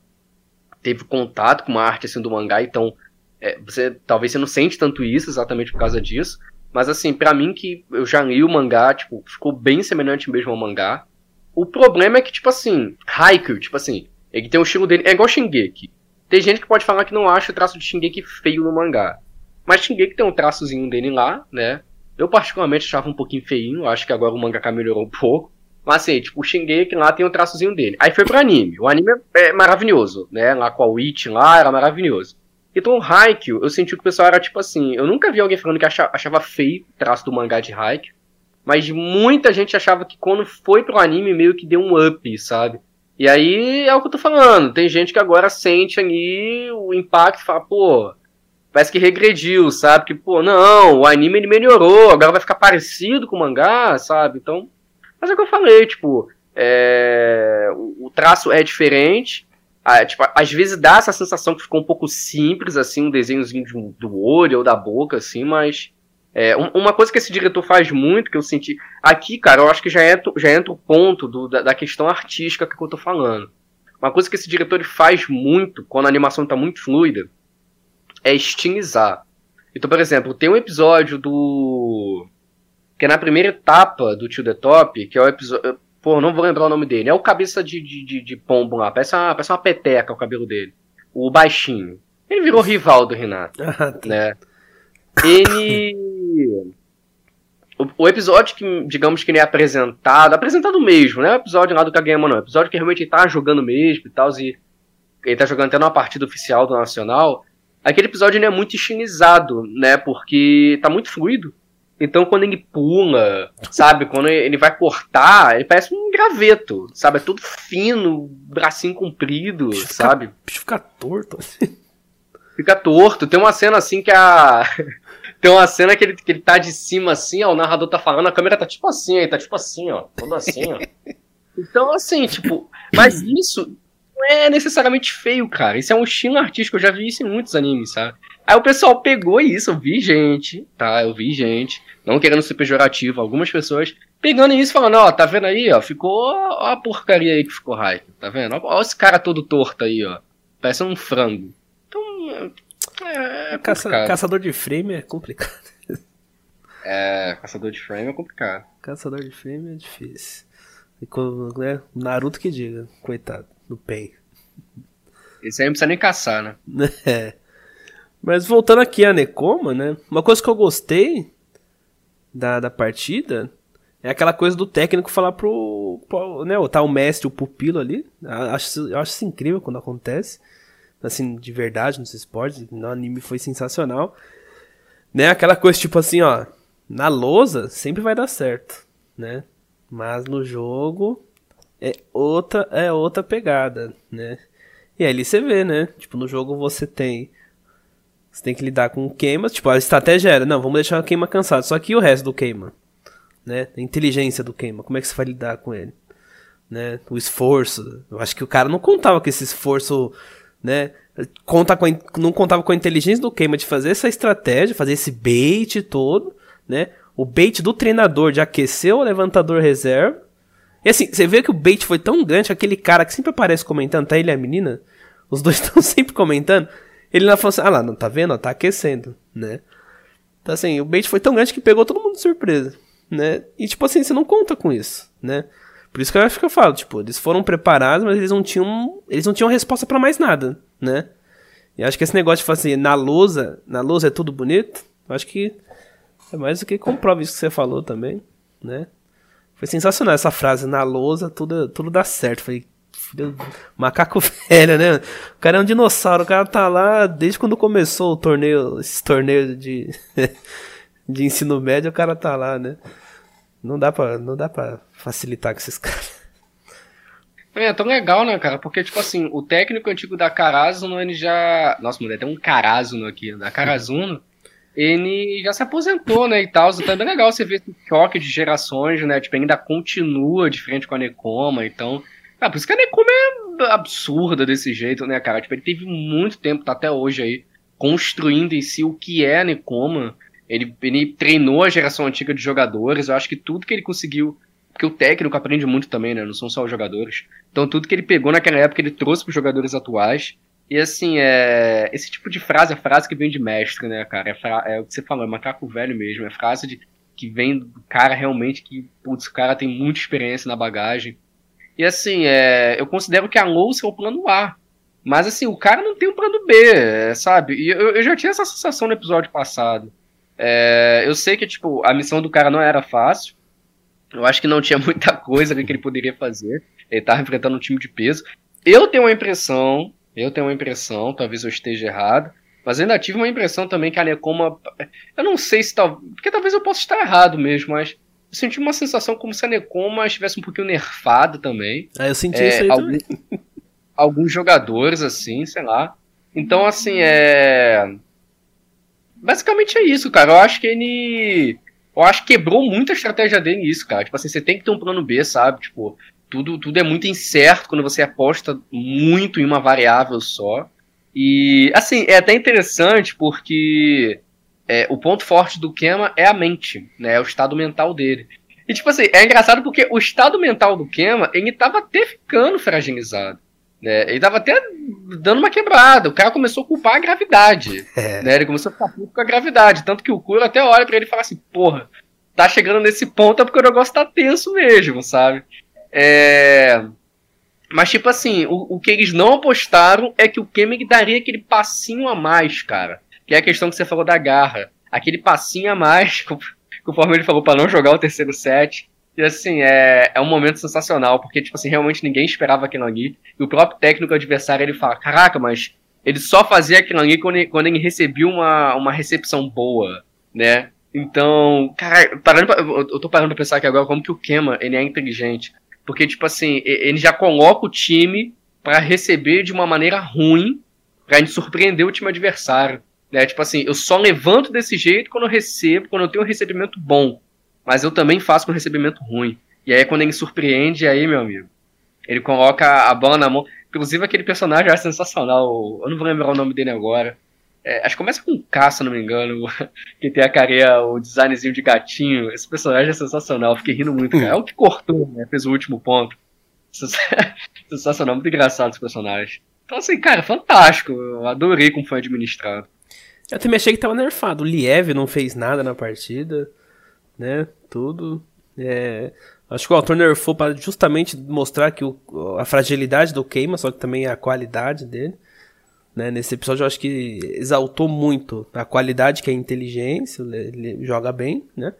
teve contato com uma arte assim do mangá, então é, você talvez você não sente tanto isso exatamente por causa disso. Mas assim, para mim que eu já li o mangá, tipo, ficou bem semelhante mesmo ao mangá. O problema é que, tipo assim, Haikyuu, tipo assim, ele tem um estilo dele. É igual Shingeki. Tem gente que pode falar que não acha o traço de Shingeki feio no mangá. Mas Shingeki tem um traçozinho dele lá, né? Eu particularmente achava um pouquinho feinho. Acho que agora o mangaka melhorou um pouco. Mas assim, tipo, o Shingeki lá tem o um traçozinho dele. Aí foi pro anime. O anime é maravilhoso, né? Lá com a Witch lá, era maravilhoso. Então o Haikyuu, eu senti que o pessoal era tipo assim, eu nunca vi alguém falando que achava, achava feio o traço do mangá de Haikyuu, mas muita gente achava que quando foi pro anime meio que deu um up, sabe? E aí é o que eu tô falando, tem gente que agora sente ali o impacto e fala, pô, parece que regrediu, sabe? Que, pô, não, o anime ele melhorou, agora vai ficar parecido com o mangá, sabe? Então, mas é o que eu falei, tipo, é, o traço é diferente, ah, tipo, às vezes dá essa sensação que ficou um pouco simples, assim, um desenhozinho de um, do olho ou da boca, assim, mas. É, uma coisa que esse diretor faz muito, que eu senti. Aqui, cara, eu acho que já entra, já entra o ponto do, da, da, questão artística que eu tô falando. Uma coisa que esse diretor faz muito, quando a animação tá muito fluida, é estilizar. Então, por exemplo, tem um episódio do. Que é na primeira etapa do Tio The Top, que é o episódio. Pô, não vou lembrar o nome dele. É o cabeça de, de, de, de pombo lá. Parece uma, parece uma peteca o cabelo dele. O baixinho. Ele virou rival do Renato. Ah, tá. né? Ele. O, o, episódio que, digamos que ele é apresentado. Apresentado mesmo, né? O episódio lá do Kageyama, não. O episódio que realmente ele tá jogando mesmo e tal. E ele tá jogando até numa partida oficial do Nacional. Aquele episódio ele é muito estilizado, né? Porque tá muito fluido. Então quando ele pula, sabe, quando ele vai cortar, ele parece um graveto, sabe? É tudo fino, bracinho comprido, bicho sabe? Fica, bicho fica torto assim. Fica torto. Tem uma cena assim que a. Tem uma cena que ele, que ele tá de cima assim, ó, o narrador tá falando, a câmera tá tipo assim, aí tá tipo assim, ó. Tudo assim, ó. Então, assim, tipo. Mas isso não é necessariamente feio, cara. Isso é um estilo artístico, eu já vi isso em muitos animes, sabe? Aí o pessoal pegou isso, eu vi gente, tá? Eu vi gente, não querendo ser pejorativo, algumas pessoas pegando isso e falando, ó, tá vendo aí, ó, ficou ó a porcaria aí que ficou hype, tá vendo? Ó, ó esse cara todo torto aí, ó. Parece um frango. Então, é, é Caça, caçador de frame é complicado. É, caçador de frame é complicado. Caçador de frame é difícil. E quando, né, Naruto que diga, coitado, do Pen. Esse aí não precisa nem caçar, né? É. Mas voltando aqui a Nekoma, né? Uma coisa que eu gostei da, da partida é aquela coisa do técnico falar pro, pro né, tá o mestre, o pupilo ali. Acho, eu acho isso incrível quando acontece. Assim, de verdade, nos esportes. No anime foi sensacional. Né, aquela coisa tipo assim, ó. Na lousa sempre vai dar certo, né? Mas no jogo é outra, é outra pegada, né? E aí você vê, né? Tipo, no jogo você tem você tem que lidar com queimas. Tipo, a estratégia era, não, vamos deixar o queima cansado. Só que o resto do queima? Né? A inteligência do queima. Como é que você vai lidar com ele? Né? O esforço. Eu acho que o cara não contava com esse esforço, né? Conta com não contava com a inteligência do queima de fazer essa estratégia, fazer esse bait todo, né? O bait do treinador de aquecer o levantador reserva. E assim, você vê que o bait foi tão grande que aquele cara que sempre aparece comentando, tá ele e a menina, os dois estão sempre comentando. Ele lá falou assim: ah lá, não tá vendo? Tá aquecendo, né? Então assim, o bait foi tão grande que pegou todo mundo de surpresa, né? E tipo assim, você não conta com isso, né? Por isso que eu acho que eu falo, tipo, eles foram preparados, mas eles não tinham, eles não tinham resposta para mais nada, né? E acho que esse negócio de fazer assim, na lousa, na lousa é tudo bonito, acho que é mais do que comprova isso que você falou também, né? Foi sensacional essa frase, na lousa tudo, tudo dá certo. Falei, Filho, macaco velho, né? O cara é um dinossauro, o cara tá lá desde quando começou o torneio, esse torneio de, de ensino médio, o cara tá lá, né? Não dá pra, não dá pra facilitar com esses caras. É, tão legal, né, cara? Porque, tipo assim, o técnico antigo da Carazuno, ele já. Nossa, mulher, tem um Carazuno aqui, da Carazuno. Ele já se aposentou, né, e tal. Então é bem legal você ver esse choque de gerações, né? Tipo, ainda continua de frente com a Necoma, então ah, por isso que a Nekoma é absurda desse jeito, né, cara? Tipo, ele teve muito tempo, tá até hoje aí, construindo em si o que é a Nekoma. Ele, ele treinou a geração antiga de jogadores. Eu acho que tudo que ele conseguiu. Porque o técnico aprende muito também, né? Não são só os jogadores. Então, tudo que ele pegou naquela época, ele trouxe para os jogadores atuais. E assim, é, esse tipo de frase é frase que vem de mestre, né, cara? É, fra... é o que você falou, é macaco velho mesmo. É frase de... que vem do cara realmente que, putz, o cara tem muita experiência na bagagem. E assim, é, eu considero que a louça é o plano A. Mas assim, o cara não tem um plano B, é, sabe? E eu, eu, já tinha essa sensação no episódio passado. É, eu sei que, tipo, a missão do cara não era fácil. Eu acho que não tinha muita coisa que ele poderia fazer. Ele tava enfrentando um time de peso. Eu tenho uma impressão, eu tenho uma impressão, talvez eu esteja errado, mas ainda tive uma impressão também que a Nekoma. Eu não sei se tal. Porque talvez eu possa estar errado mesmo, mas. Eu senti uma sensação como se a Nekoma estivesse um pouquinho nerfada também. Ah, eu senti é, isso aí algum, também. Alguns jogadores, assim, sei lá. Então, assim, é. Basicamente é isso, cara. Eu acho que ele. Eu acho que quebrou muito a estratégia dele nisso, cara. Tipo assim, você tem que ter um plano B, sabe? Tipo, tudo, tudo é muito incerto quando você aposta muito em uma variável só. E, assim, é até interessante porque é, o ponto forte do Kema é a mente, né? É o estado mental dele. E, tipo assim, é engraçado porque o estado mental do Kema, ele tava até ficando fragilizado. Né? Ele tava até dando uma quebrada. O cara começou a culpar a gravidade. É. Né? Ele começou a ficar puto com a gravidade. Tanto que o Kuro até olha para ele e fala assim: porra, tá chegando nesse ponto é porque o negócio tá tenso mesmo, sabe? É... Mas, tipo assim, o, o que eles não apostaram é que o Kemig daria aquele passinho a mais, cara. Que é a questão que você falou da garra. Aquele passinho a mais, conforme ele falou, para não jogar o terceiro set. E assim, é, é um momento sensacional, porque, tipo assim, realmente ninguém esperava aquilo ali. E o próprio técnico adversário, ele fala, caraca, mas ele só fazia aquilo ali quando ele, quando ele recebia uma, uma recepção boa, né? Então, cara, parando pra, eu tô parando pra pensar aqui agora como que o Kema, ele é inteligente. Porque, tipo assim, ele já coloca o time para receber de uma maneira ruim, pra gente surpreender o time adversário. Né? Tipo assim, eu só levanto desse jeito quando eu recebo, quando eu tenho um recebimento bom. Mas eu também faço com recebimento ruim. E aí, quando ele surpreende, aí, meu amigo, ele coloca a bola na mão. Inclusive, aquele personagem é sensacional. Eu não vou lembrar o nome dele agora. É, acho que começa com K, se não me engano. Que tem a carinha, o designzinho de gatinho. Esse personagem é sensacional. Fiquei rindo muito, cara. É o que cortou, né? Fez o último ponto. Sensacional, muito engraçado esse personagem. Então, assim, cara, fantástico. Eu adorei como foi administrado. Eu também achei que tava nerfado. O Liev não fez nada na partida, né? Tudo. É... Acho que o autor nerfou para justamente mostrar que o, a fragilidade do queima, só que também a qualidade dele. Né? Nesse episódio eu acho que exaltou muito a qualidade que é a inteligência, ele joga bem, né?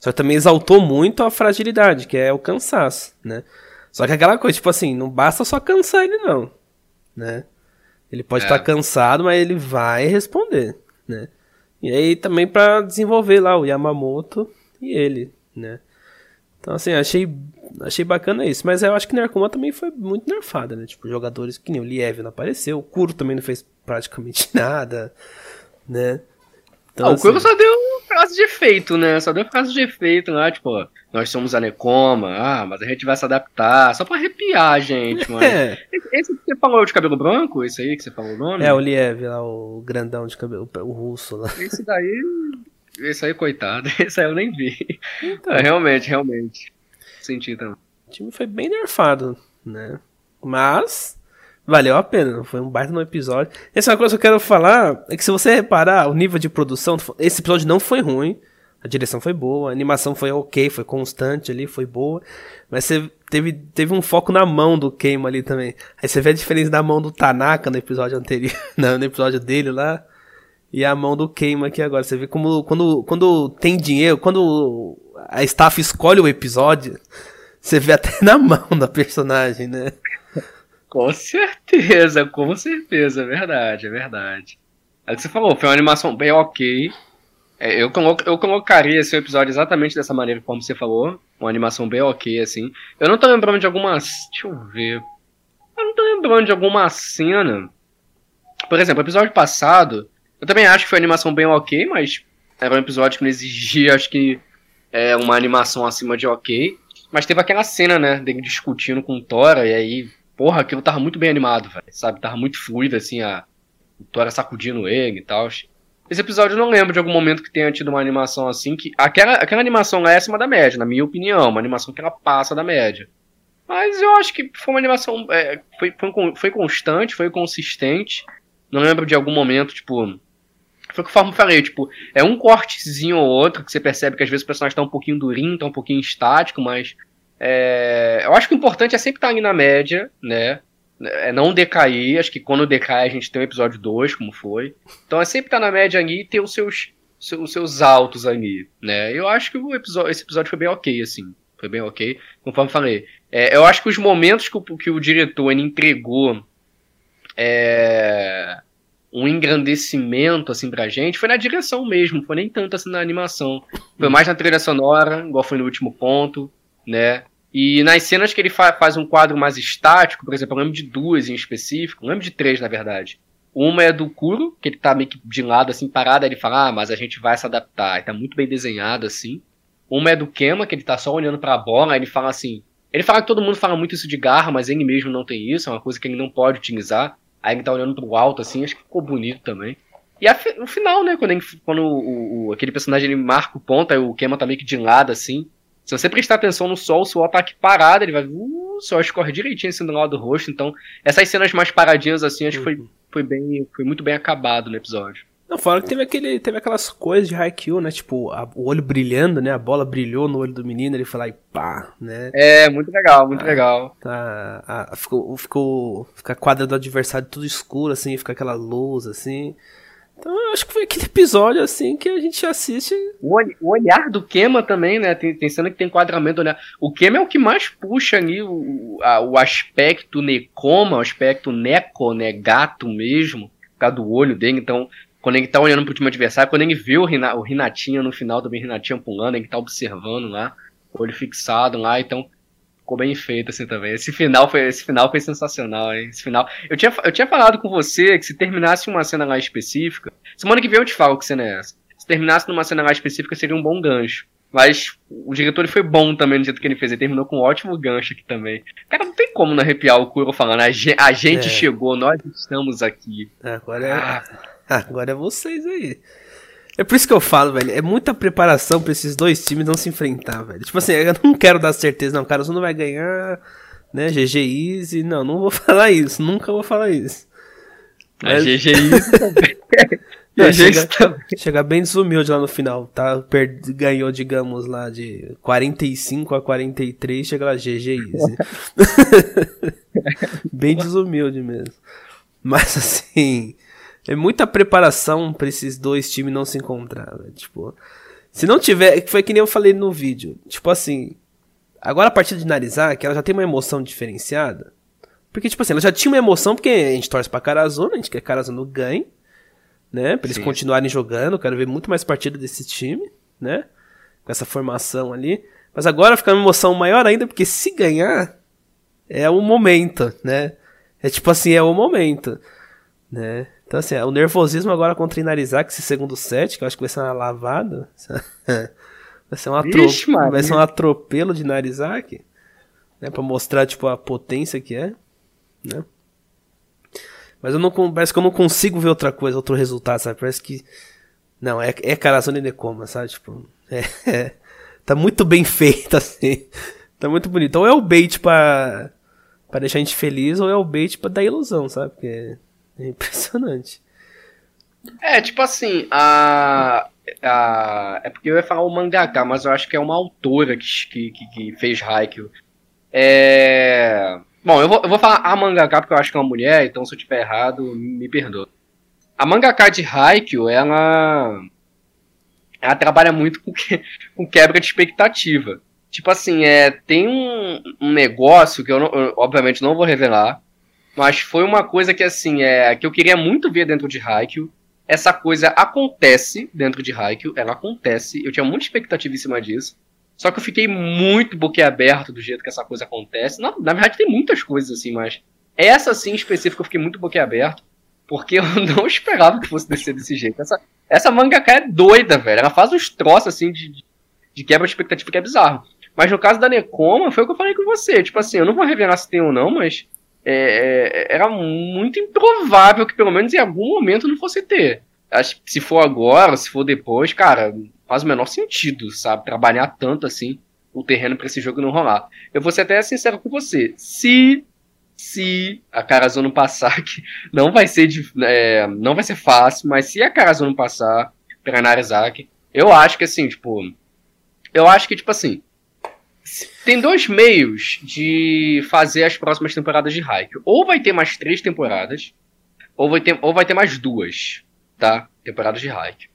Só que também exaltou muito a fragilidade, que é o cansaço, né? Só que aquela coisa, tipo assim, não basta só cansar ele não, né? Ele pode estar é. tá cansado, mas ele vai responder, né? E aí também para desenvolver lá o Yamamoto e ele, né? Então assim, achei achei bacana isso. Mas eu acho que Narcoma também foi muito nerfada, né? Tipo, jogadores que nem o Liev não apareceu, o Kuro também não fez praticamente nada, né? Então, ah, o Kuro assim... só deu frase de efeito, né? Só deu frase de efeito lá, tipo, nós somos a Necoma, ah, mas a gente vai se adaptar, só pra arrepiar gente, mano. É. Esse que você falou de cabelo branco, esse aí que você falou o nome? É, o Liev lá, o grandão de cabelo, o russo lá. Esse daí, esse aí, coitado, esse aí eu nem vi. Então. É, realmente, realmente. Senti também. O time foi bem nerfado, né? Mas valeu a pena, foi um baita no episódio. Essa é uma coisa que eu quero falar, é que se você reparar o nível de produção, esse episódio não foi ruim, a direção foi boa, a animação foi ok, foi constante ali, foi boa, mas você teve, teve um foco na mão do Keima ali também. Aí você vê a diferença da mão do Tanaka no episódio anterior, no episódio dele lá, e a mão do Keima aqui agora. Você vê como quando, quando tem dinheiro, quando a staff escolhe o episódio, você vê até na mão da personagem, né? Com certeza, com certeza, é verdade, é verdade. É o que você falou, foi uma animação bem ok. É, eu, eu colocaria esse episódio exatamente dessa maneira, como você falou. Uma animação bem ok, assim. Eu não tô lembrando de algumas. Deixa eu ver. Eu não tô lembrando de alguma cena. Por exemplo, o episódio passado, eu também acho que foi uma animação bem ok, mas era um episódio que não exigia, acho que é, uma animação acima de ok. Mas teve aquela cena, né, dele discutindo com o Tora, e aí, porra, aquilo tava muito bem animado, velho, sabe? Tava muito fluido, assim, a o Tora sacudindo ele e tal. Esse episódio eu não lembro de algum momento que tenha tido uma animação assim, que aquela, aquela animação lá é acima da média, na minha opinião, uma animação que ela passa da média. Mas eu acho que foi uma animação, é, foi, foi, foi constante, foi consistente. Não lembro de algum momento, tipo, foi conforme eu falei, tipo, é um cortezinho ou outro que você percebe que às vezes o personagem tá um pouquinho durinho, tá um pouquinho estático, mas é, eu acho que o importante é sempre estar ali na média, né? É não decair, acho que quando decai a gente tem o episódio 2, como foi. Então é sempre estar na média ali e ter os seus, os seus altos ali, né? Eu acho que o episódio, esse episódio foi bem ok, assim. Foi bem ok. Conforme falei. É, eu acho que os momentos que o, que o diretor entregou é, um engrandecimento assim pra gente foi na direção mesmo, foi nem tanto assim na animação. Foi mais na trilha sonora, igual foi no último ponto, né? E nas cenas que ele fa faz um quadro mais estático, por exemplo, eu lembro de duas em específico, lembro de três na verdade. Uma é do Kuro, que ele tá meio que de lado assim parado, aí ele fala: "Ah, mas a gente vai se adaptar". E tá muito bem desenhado assim. Uma é do Kema, que ele tá só olhando para a bola, aí ele fala assim: ele fala que todo mundo fala muito isso de garra, mas ele mesmo não tem isso, é uma coisa que ele não pode utilizar. Aí ele tá olhando pro alto, assim, acho que ficou bonito também. E a, no final, né, quando, ele, quando o, o, aquele personagem ele marca o ponto, aí o Kema tá meio que de lado, assim. Se você prestar atenção no sol, o sol tá aqui parado, ele vai. Uh, o sol escorre direitinho assim do lado do rosto. Então, essas cenas mais paradinhas, assim, acho que foi, foi, bem, foi muito bem acabado no episódio. Não, fora que teve, aquele, teve aquelas coisas de Haikyuu, né? Tipo, a, o olho brilhando, né? A bola brilhou no olho do menino, ele foi lá e pá, né? É, muito legal, muito ah, legal. Tá, a, ficou, ficou, fica a quadra do adversário tudo escuro, assim, fica aquela luz, assim. Então eu acho que foi aquele episódio, assim, que a gente assiste. O, o olhar do Kema também, né? Tem, tem cena que tem enquadramento, né? O Kema é o que mais puxa ali o, a, o aspecto Nekoma, o aspecto Neko, né? Gato mesmo, por causa do olho dele. Então, quando ele tá olhando pro time adversário, quando ele vê o, Rina, o no final, também Rinatinha pulando, ele tá observando lá, olho fixado lá, então ficou bem feito assim também. Esse final foi, esse final foi sensacional, hein? Esse final. Eu tinha, eu tinha falado com você que se terminasse uma cena lá específica, semana que vem eu te falo que cena é essa. Se terminasse numa cena lá específica seria um bom gancho. Mas o diretor foi bom também no jeito que ele fez. Ele terminou com um ótimo gancho aqui também. Cara, não tem como não arrepiar o Kuro falando. A gente, a gente é. chegou, nós estamos aqui. Agora é. Ah. Agora é vocês aí. É por isso que eu falo, velho. É muita preparação pra esses dois times não se enfrentar, velho. Tipo assim, eu não quero dar certeza, não. Cara, você não vai ganhar, né? GG Easy. Não, não vou falar isso. Nunca vou falar isso. Mas... A GG Easy também. Não, chega, chega, bem desumilde lá no final, tá? Per ganhou, digamos, lá de 45 a 43, chega lá GG Easy. bem desumilde mesmo. Mas assim, é muita preparação para esses dois times não se encontrar, véio. Tipo, se não tiver, foi que nem eu falei no vídeo. Tipo assim, agora a partida de Narizak, ela já tem uma emoção diferenciada. Porque, tipo assim, ela já tinha uma emoção porque a gente torce pra Karazuna, a gente quer que Karazuna ganhe, né? Pra eles Sim. continuarem jogando, quero ver muito mais partida desse time, né? Com essa formação ali. Mas agora fica uma emoção maior ainda, porque se ganhar, é o momento, né? É tipo assim, é o momento, né? Então, assim, o nervosismo agora contra Inarizak, esse segundo set, que eu acho que vai ser uma lavada. vai ser, um Vixe, vai ser um atropelo de Narizak. Né, pra mostrar, tipo, a potência que é. Né? Mas eu não, parece que eu não consigo ver outra coisa, outro resultado, sabe? Parece que. Não, é, é Karazone Nekoma, sabe? Tipo, é, é, tá muito bem feito, assim. Tá muito bonito. Ou é o bait pra, pra deixar a gente feliz, ou é o bait pra dar ilusão, sabe? Porque é impressionante. É, tipo assim, a. a é porque eu ia falar o mangaka, mas eu acho que é uma autora que, que, que fez Haikyuu. É. Bom, eu vou, eu vou falar a mangaka porque eu acho que é uma mulher, então se eu tiver errado, me perdoa. A mangaka de Haikyuu, ela. Ela trabalha muito com, que, com quebra de expectativa. Tipo assim, é, tem um, um negócio que eu, não, eu, obviamente não vou revelar, mas foi uma coisa que, assim, é, que eu queria muito ver dentro de Haikyuu. Essa coisa acontece dentro de Haikyuu, ela acontece. Eu tinha muita expectativa em cima disso. Só que eu fiquei muito boquiaberto do jeito que essa coisa acontece. Na, na verdade, tem muitas coisas assim, mas essa, assim, em específico, eu fiquei muito boquiaberto. Porque eu não esperava que fosse descer desse jeito. Essa, essa mangaka é doida, velho. Ela faz uns troços, assim, de, de quebra de expectativa que é bizarro. Mas no caso da Nekoma, foi o que eu falei com você. Tipo assim, eu não vou revelar se tem ou não, mas é, é, era muito improvável que pelo menos em algum momento não fosse ter. Acho que se for agora, se for depois, cara, faz o menor sentido, sabe? Trabalhar tanto assim o terreno para esse jogo não rolar. Eu vou ser até sincero com você. Se se a Carazono passar, que não vai ser é, não vai ser fácil, mas se a Carazono passar para Narizaki, eu acho que assim, tipo, eu acho que tipo assim, tem dois meios de fazer as próximas temporadas de Haikyuu. Ou vai ter mais três temporadas, ou vai ter, ou vai ter mais duas, tá? Temporadas de Haikyuu.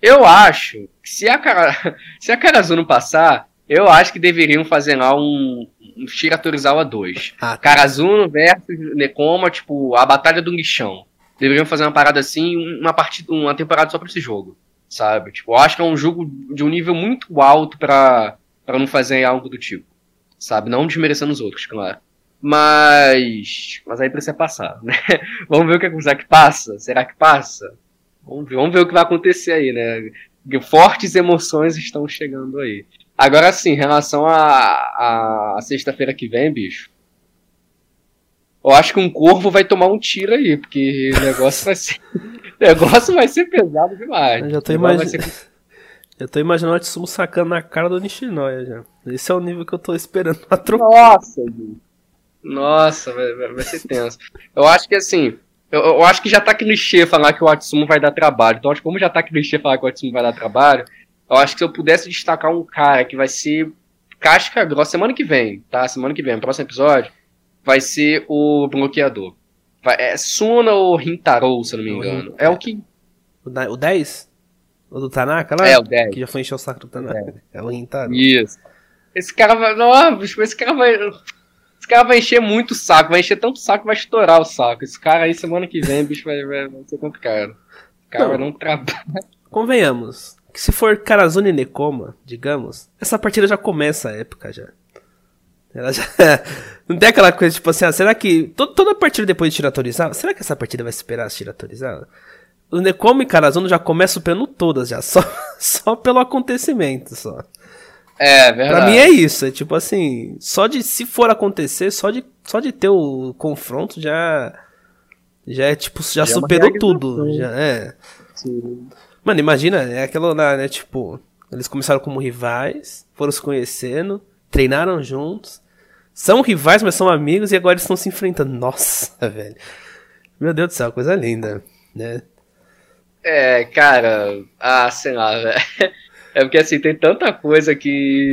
Eu acho que se a, cara, se a Karazuno passar, Eu acho que deveriam fazer lá um, um Shira Torizawa 2. Ah, tá. Karazuno versus Nekoma, tipo, a Batalha do Lixão. Deveriam fazer uma parada assim, uma partida, uma temporada só pra esse jogo. Sabe? Tipo, eu acho que é um jogo de um nível muito alto pra, pra não fazer algo do tipo. Sabe? Não desmerecendo os outros, claro. Mas. Mas aí precisa passar, né? Vamos ver o que, é que será que passa? Será que passa? Vamos ver, vamos ver o que vai acontecer aí, né? Fortes emoções estão chegando aí. Agora sim, em relação a, a, a sexta-feira que vem, bicho. Eu acho que um corvo vai tomar um tiro aí, porque o negócio vai ser. o negócio vai ser pesado demais. Eu já tô, O negócio imagi... vai ser- eu tô imaginando o Atsumo sacando na cara do Nishinoya já. Esse é o nível que eu tô esperando pra trocar. Nossa. Nossa, vai, vai- ser tenso. Eu acho que assim. Eu, eu acho que já tá clichê falar que o Atsumo vai dar trabalho. Então, acho que como já tá clichê falar que o Atsumo vai dar trabalho, eu acho que se eu pudesse destacar um cara que vai ser casca grossa semana que vem, tá? Semana que vem, no próximo episódio, vai ser o bloqueador. Vai- é Suna ou Rintaro, se eu não me engano. É o que. O 10? O do Tanaka lá? É, o 10. Que já foi encher o saco do Tanaka. É, o Rintaro. Isso. Esse cara vai. Não, bicho, esse cara vai. Esse cara vai encher muito o saco, vai encher tanto o saco que vai estourar o saco. Esse cara aí, semana que vem, bicho, vai, vai, vai ser complicado. O cara Não. vai não trabalhar. Convenhamos. Que se for Karazune e Nekoma, digamos, essa partida já começa a época já. Ela já. Não tem aquela coisa tipo assim, ah, será que. to- toda partida depois de Shiratorizawa, será que essa partida vai esperar se Shiratorizawa? O Nekoma e Karazuno já começam superando todas já, só, só pelo acontecimento só. É, verdade. Pra mim é isso, é tipo assim, só de se for acontecer, só de, só de ter o confronto já já é tipo, já, Já é superou realização. tudo, já é. Sim. Mano, imagina, é aquilo lá, né, tipo, eles começaram como rivais, foram se conhecendo, treinaram juntos, são rivais, mas são amigos e agora eles estão se enfrentando. Nossa, velho. Meu Deus do céu, coisa linda, né? É, cara, ah, sei lá, velho. É porque assim, tem tanta coisa que.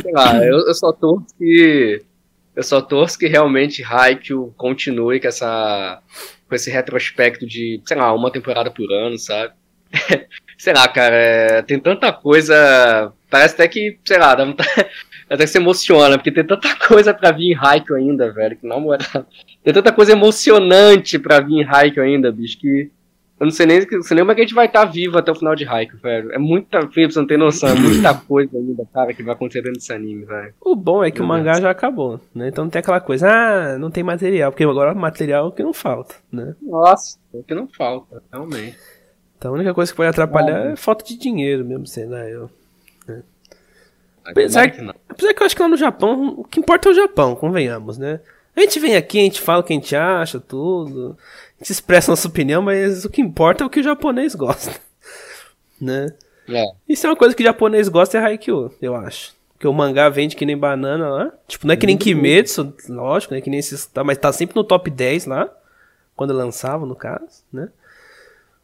sei lá, eu, eu só torço que. Eu só torço que realmente Haikyuu continue com essa. com esse retrospecto de, sei lá, uma temporada por ano, sabe? sei lá, cara, é, tem tanta coisa. Parece até que, sei lá, dá vontade- até que se emociona, porque tem tanta coisa pra vir em Haikyuu ainda, velho, que na moral. Tem tanta coisa emocionante pra vir em Haikyuu ainda, bicho, que. Eu não sei nem, não sei nem como é que a gente vai estar vivo até o final de Haikyuu, velho. É muita, Felipe, você não tem noção, é muita coisa ainda, cara, que vai acontecer dentro desse anime, velho. O bom é que o mangá já acabou, né? Então não tem aquela coisa, ah, não tem material, porque agora material é o que não falta, né? Nossa, é o que não falta, realmente. Então a única coisa que pode atrapalhar é falta de dinheiro mesmo, sei lá, eu. Apesar Apesar que, apesar que eu acho que lá no Japão, o que importa é o Japão, convenhamos, né? A gente vem aqui, a gente fala o que a gente acha, tudo. Gente expressa nossa opinião, mas o que importa é o que o japonês gosta. Né? É, Isso é uma coisa que o japonês gosta é Haikyuu, eu acho. Porque o mangá vende que nem banana lá. Tipo, não é que nem Kimetsu, lógico, né? Que nem esses, tá, mas tá sempre no top 10 lá. Quando lançava, no caso, né?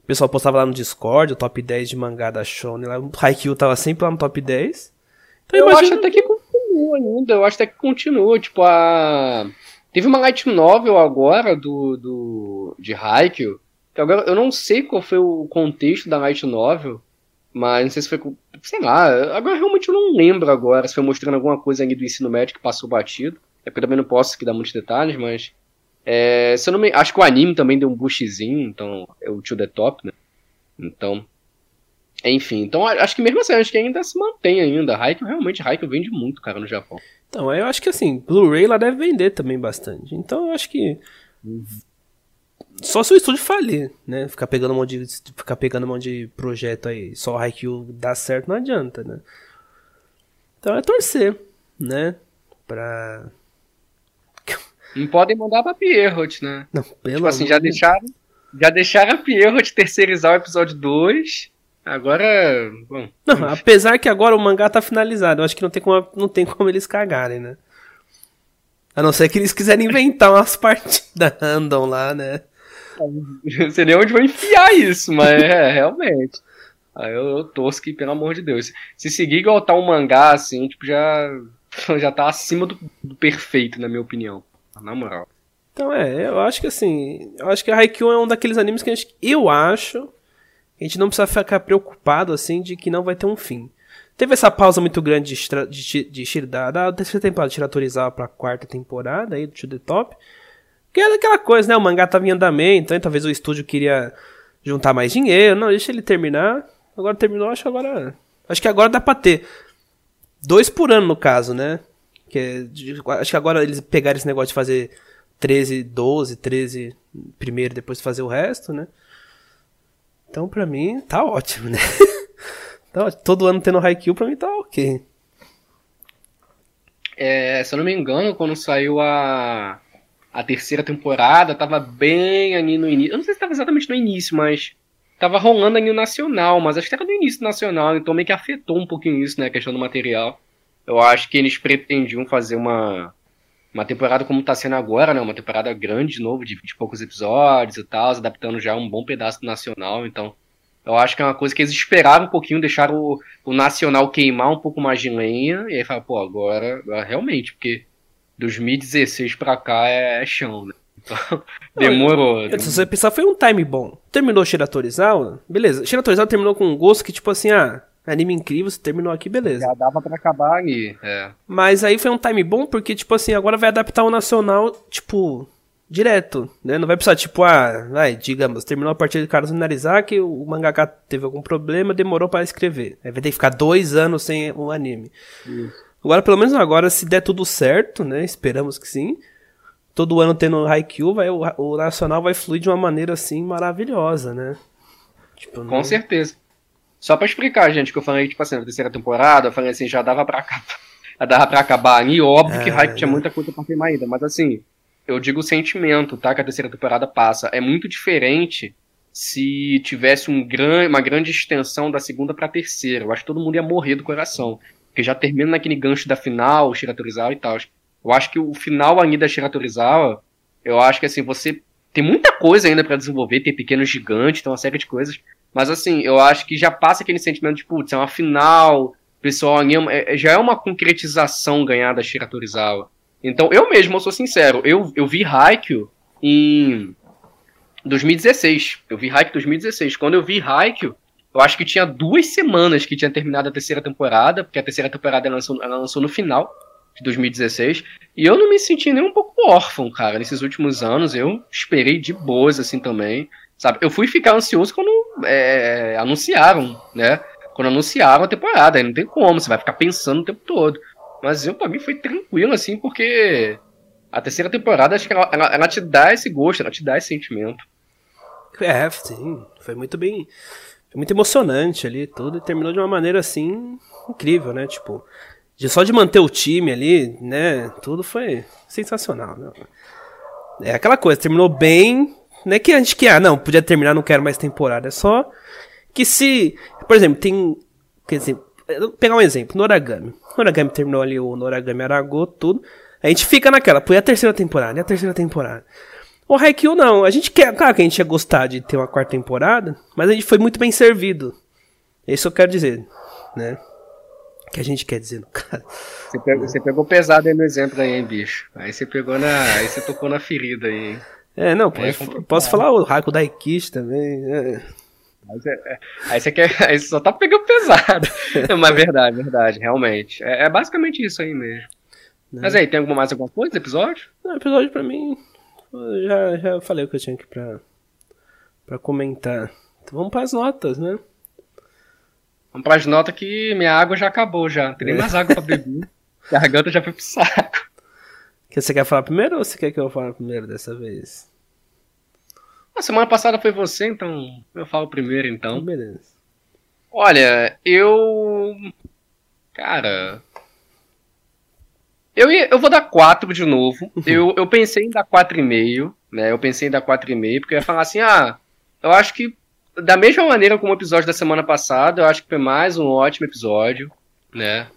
O pessoal postava lá no Discord, o top 10 de mangá da Shonen lá. O Haikyuu tava sempre lá no top 10. Então eu imagino- acho até que continua ainda, eu acho até que continua, tipo, a... Teve uma light novel agora do, do de Haikyuu, que agora eu não sei qual foi o contexto da light novel, mas não sei se foi, sei lá, agora realmente eu não lembro agora se foi mostrando alguma coisa ali do ensino médio que passou batido, é porque eu também não posso dar muitos detalhes, mas é, se eu não me, acho que o anime também deu um boostzinho, então é o to the top, né, então... Enfim, então acho que mesmo assim, acho que ainda se mantém ainda. Haikyuu, realmente, Haikyuu vende muito, cara, no Japão. Então, eu acho que assim, Blu-ray lá deve vender também bastante. Então eu acho que. Só se o estúdio falir, né? Ficar pegando um monte de, ficar pegando um monte de projeto aí. Só o Haikyuu dá certo, não adianta, né? Então é torcer, né? Pra. Não podem mandar pra Pierrot, né? Não, pelo tipo assim, já deixaram, já deixaram a Pierrot terceirizar o episódio 2. Agora, bom, Não, apesar que agora o mangá tá finalizado, eu acho que não tem como, não tem como eles cagarem, né? A não ser que eles quiserem inventar umas partidas random lá, né? não sei nem onde vou enfiar isso, mas é, realmente. Aí eu, eu torço que, pelo amor de Deus, se seguir igual tá um mangá, assim, tipo, já, já tá acima do, do perfeito, na minha opinião. Na moral. Então é, eu acho que assim, eu acho que a Haikyuu é um daqueles animes que a gente, eu acho, a gente não precisa ficar preocupado assim de que não vai ter um fim. Teve essa pausa muito grande de, de, de, de da, da terceira temporada, de pra quarta temporada aí, do To The Top. Que era aquela coisa, né? O mangá tava em andamento, então talvez o estúdio queria juntar mais dinheiro. Não, deixa ele terminar. Agora terminou, acho agora. Acho que agora dá pra ter. Dois por ano, no caso, né? Que é, acho que agora eles pegaram esse negócio de fazer 13, 12, 13 primeiro, depois fazer o resto, né? Então, pra mim, tá ótimo, né? então, todo ano tendo Haikyuu, pra mim tá ok. É, se eu não me engano, quando saiu a, a terceira temporada, tava bem ali no início. Eu não sei se tava exatamente no início, mas tava rolando ali no nacional, mas acho que era no início nacional, então meio que afetou um pouquinho isso, né? A questão do material. Eu acho que eles pretendiam fazer uma uma temporada como tá sendo agora, né? Uma temporada grande de novo, de 20 e poucos episódios e tal, adaptando já um bom pedaço do Nacional, então eu acho que é uma coisa que eles esperaram um pouquinho, deixaram o, o Nacional queimar um pouco mais de lenha, e aí fala, pô, agora, agora realmente, porque 2016 pra cá é, é chão, né? Então, demorou. Se você pensar, foi um time bom. Terminou Shira Torizawa, beleza. Shira Torizawa terminou com um gosto que, tipo assim, ah, Anime incrível, você terminou aqui, beleza. Já dava para acabar aí, é. Mas aí foi um time bom, porque, tipo assim, agora vai adaptar o nacional, tipo, direto, né? Não vai precisar, tipo, ah, vai, digamos, terminou a partida de Carlos Narizaki, o mangaka teve algum problema, demorou para escrever. Aí vai ter que ficar dois anos sem o anime. Isso. Agora, pelo menos agora, se der tudo certo, né? Esperamos que sim. Todo ano tendo Haikyuu, vai, o, o nacional vai fluir de uma maneira, assim, maravilhosa, né? Tipo, Com não... certeza. Só pra explicar, gente, que eu falei, tipo assim, na terceira temporada, eu falei assim, já dava pra acabar. Já dava pra acabar ali, óbvio é, que Hype tinha muita coisa pra filmar ainda, mas assim, eu digo o sentimento, tá? Que a terceira temporada passa. É muito diferente se tivesse um gran, uma grande extensão da segunda pra terceira. Eu acho que todo mundo ia morrer do coração. Porque já termina naquele gancho da final, Shiratorizawa e tal. Eu acho que o final ali da Shiratorizawa, eu acho que assim, você tem muita coisa ainda para desenvolver, tem pequenos gigantes, tem uma série de coisas. Mas assim, eu acho que já passa aquele sentimento de, putz, é uma final, pessoal, é, é, já é uma concretização ganhada a Shira Torizawa. Então, eu mesmo, eu sou sincero, eu, eu vi Haikyuu em 2016. Eu vi Haikyuu em 2016. Quando eu vi Haikyuu, eu acho que tinha duas semanas que tinha terminado a terceira temporada, porque a terceira temporada ela lançou, ela lançou no final de 2016. E eu não me senti nem um pouco órfão, cara. Nesses últimos anos, eu esperei de boas, assim, também. Sabe? Eu fui ficar ansioso quando é, anunciaram, né? Quando anunciaram a temporada, aí não tem como, você vai ficar pensando o tempo todo. Mas eu, pra mim, foi tranquilo, assim, porque a terceira temporada, acho que ela, ela, ela te dá esse gosto, ela te dá esse sentimento. É, sim, foi muito bem. Foi muito emocionante ali, tudo, e terminou de uma maneira assim incrível, né? Tipo, de, só de manter o time ali, né? Tudo foi sensacional, né? É aquela coisa, terminou bem, não é que a gente quer, ah, não, podia terminar, não quero mais temporada. É só que se, por exemplo, tem, quer dizer, pegar um exemplo, Noragami. Noragami terminou ali o Noragami Aragô, tudo. A gente fica naquela, pô, a terceira temporada? E a terceira temporada? O Haikyuu não, a gente quer, claro que a gente ia gostar de ter uma quarta temporada, mas a gente foi muito bem servido. Isso eu quero dizer, né? Que a gente quer dizer no caso. Você pegou, você pegou pesado aí no exemplo aí, hein, bicho. Aí você pegou na. Aí você tocou na ferida aí, hein? É, não, pode, é posso falar o Raiko da Ikishi também. É. É, aí você quer. Aí você só tá pegando pesado. Mas verdade, verdade, realmente. É, é basicamente isso aí mesmo. Não. Mas aí, tem alguma mais alguma coisa no episódio? Não, episódio pra mim. Já, já falei o que eu tinha aqui pra, pra comentar. Então vamos pras notas, né? Vamos pras notas que minha água já acabou já. Não tem nem mais água pra beber. Garganta já foi pro saco. Você quer falar primeiro ou você quer que eu fale primeiro dessa vez? A semana passada foi você, então eu falo primeiro então. Beleza. Olha, eu. Cara. Eu, ia, eu vou dar 4 de novo. Uhum. eu, eu pensei em dar 4,5, né? Eu pensei em dar 4,5, porque eu ia falar assim, ah, eu acho que da mesma maneira como o episódio da semana passada, eu acho que foi mais um ótimo episódio, né?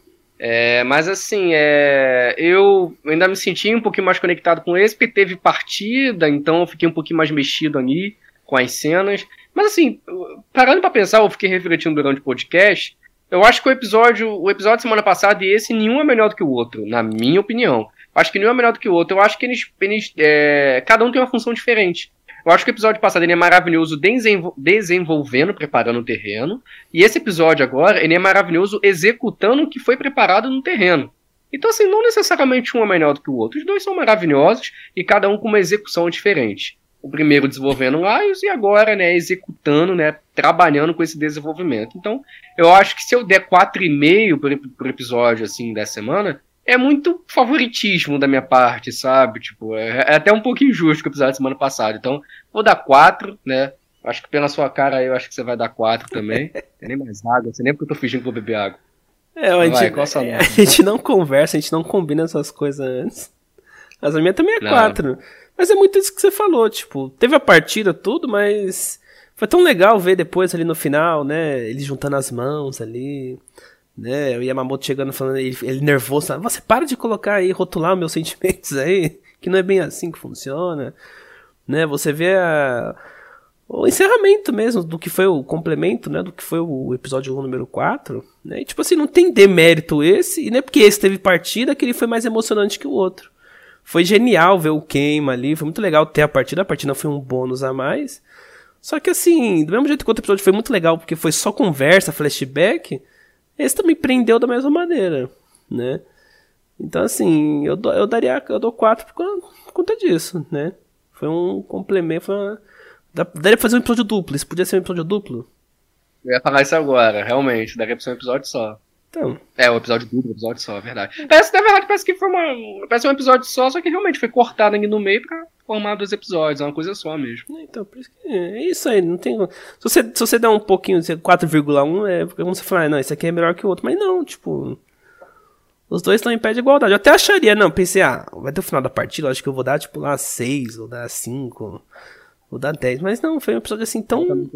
É, mas assim, é, eu ainda me senti um pouquinho mais conectado com esse, porque teve partida, então eu fiquei um pouquinho mais mexido ali com as cenas. Mas assim, parando para pensar, eu fiquei refletindo durante o podcast. Eu acho que o episódio, o episódio da semana passada e esse, nenhum é melhor do que o outro, na minha opinião. Acho que nenhum é melhor do que o outro. Eu acho que eles, eles é, cada um tem uma função diferente. Eu acho que o episódio passado ele é maravilhoso desenvol desenvolvendo, preparando o terreno. E esse episódio agora, ele é maravilhoso executando o que foi preparado no terreno. Então, assim, não necessariamente um é melhor do que o outro. Os dois são maravilhosos e cada um com uma execução diferente. O primeiro desenvolvendo Laios e agora, né, executando, né, trabalhando com esse desenvolvimento. Então, eu acho que se eu der 4,5 por, episódio, assim, da semana, é muito favoritismo da minha parte, sabe? Tipo, é, é até um pouco injusto com o episódio da semana passada. Então, vou dar 4, né? Acho que pela sua cara aí, eu acho que você vai dar 4 também. Tem nem mais água, você nem porque eu tô fingindo que vou beber água. É, a, gente, vai, a gente não conversa, a gente não combina essas coisas antes. Mas a minha também é 4. Mas é muito isso que você falou, tipo, teve a partida, tudo, mas foi tão legal ver depois ali no final, né? Ele juntando as mãos ali né? O Yamamoto chegando falando, ele, ele nervoso, você para de colocar aí, rotular meus sentimentos aí, que não é bem assim que funciona, né? Você vê a, o encerramento mesmo do que foi o complemento, né? Do que foi o episódio número 4, né? E, tipo assim, não tem demérito esse, e não é porque esse teve partida que ele foi mais emocionante que o outro. Foi genial ver o queima ali, foi muito legal ter a partida, a partida foi um bônus a mais. Só que assim, do mesmo jeito que o outro episódio foi muito legal porque foi só conversa, flashback, esse também prendeu da mesma maneira, né? Então, assim, eu, eu daria, eu dou 4 por conta disso, né? Foi um complemento, foi uma, daria pra fazer um episódio duplo, isso podia ser um episódio duplo? Eu ia falar isso agora, realmente, daria pra ser um episódio só. Então. É, o um episódio duplo, um episódio só, é verdade. Parece, na verdade, parece que foi uma. Parece um episódio só, só que realmente foi cortado ali no meio pra formar dois episódios, é uma coisa só mesmo. É, então, por isso que é isso aí, não tem. Se você, se você der um pouquinho, 4,1, é como você falar, ah, não, esse aqui é melhor que o outro, mas não, tipo. Os dois estão em pé de igualdade. Eu até acharia, não, pensei, ah, vai ter o final da partida, acho que eu vou dar, tipo, lá 6, ou dar 5, ou dar 10. Mas não, foi um episódio assim tão.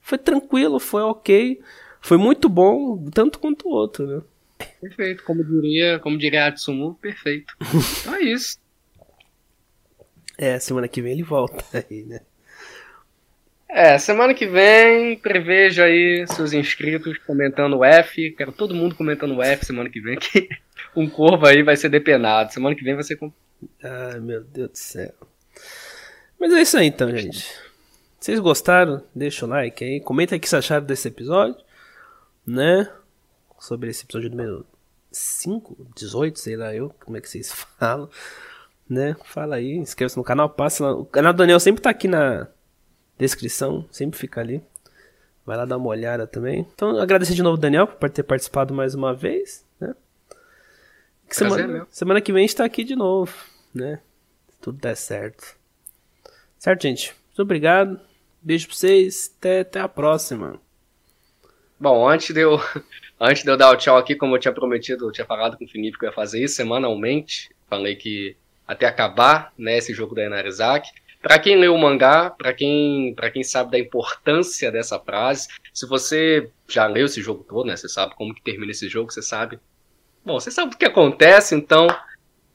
Foi tranquilo, foi ok. Foi muito bom, tanto quanto o outro, né? Perfeito, como diria, como diria Atsumu, perfeito. Então é isso. É, semana que vem ele volta aí, né? É, semana que vem, prevejo aí seus inscritos comentando o F. Quero todo mundo comentando o F semana que vem, um corvo aí vai ser depenado. Semana que vem vai ser. Ai, meu Deus do céu. Mas é isso aí então, gente. Vocês gostaram? Deixa o like aí. Comenta aí o que vocês acharam desse episódio. Né? Sobre esse episódio número 5, 18, sei lá eu, como é que vocês falam né? Fala aí, inscreva-se no canal, passa lá. O canal do Daniel sempre tá aqui na descrição, sempre fica ali. Vai lá dar uma olhada também. Então, agradecer de novo, Daniel, por ter participado mais uma vez? Que semana, semana que vem a gente tá aqui de novo, né? Se tudo der certo. Certo, gente? Muito obrigado. Beijo pra vocês. Até, até a próxima. Bom, antes de, eu, antes de eu dar o tchau aqui, como eu tinha prometido, eu tinha falado com o Felipe que eu ia fazer isso semanalmente. Falei que até acabar né, esse jogo da Inarizaki. Para quem leu o mangá, para quem, quem sabe da importância dessa frase, se você já leu esse jogo todo, né, você sabe como que termina esse jogo, você sabe. Bom, você sabe o que acontece, então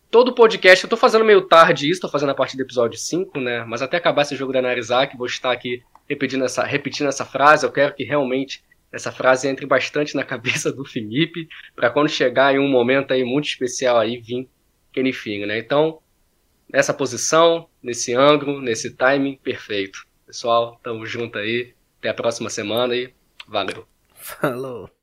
todo podcast, eu tô fazendo meio tarde isso, tô fazendo a partir do episódio 5, né? Mas até acabar esse jogo da Narizaki, vou estar aqui repetindo essa, repetindo essa frase. Eu quero que realmente essa frase entre bastante na cabeça do Felipe, para quando chegar em um momento aí muito especial aí vir Kenny né? Então, nessa posição, nesse ângulo, nesse timing, perfeito. Pessoal, tamo junto aí. Até a próxima semana e valeu. Falou.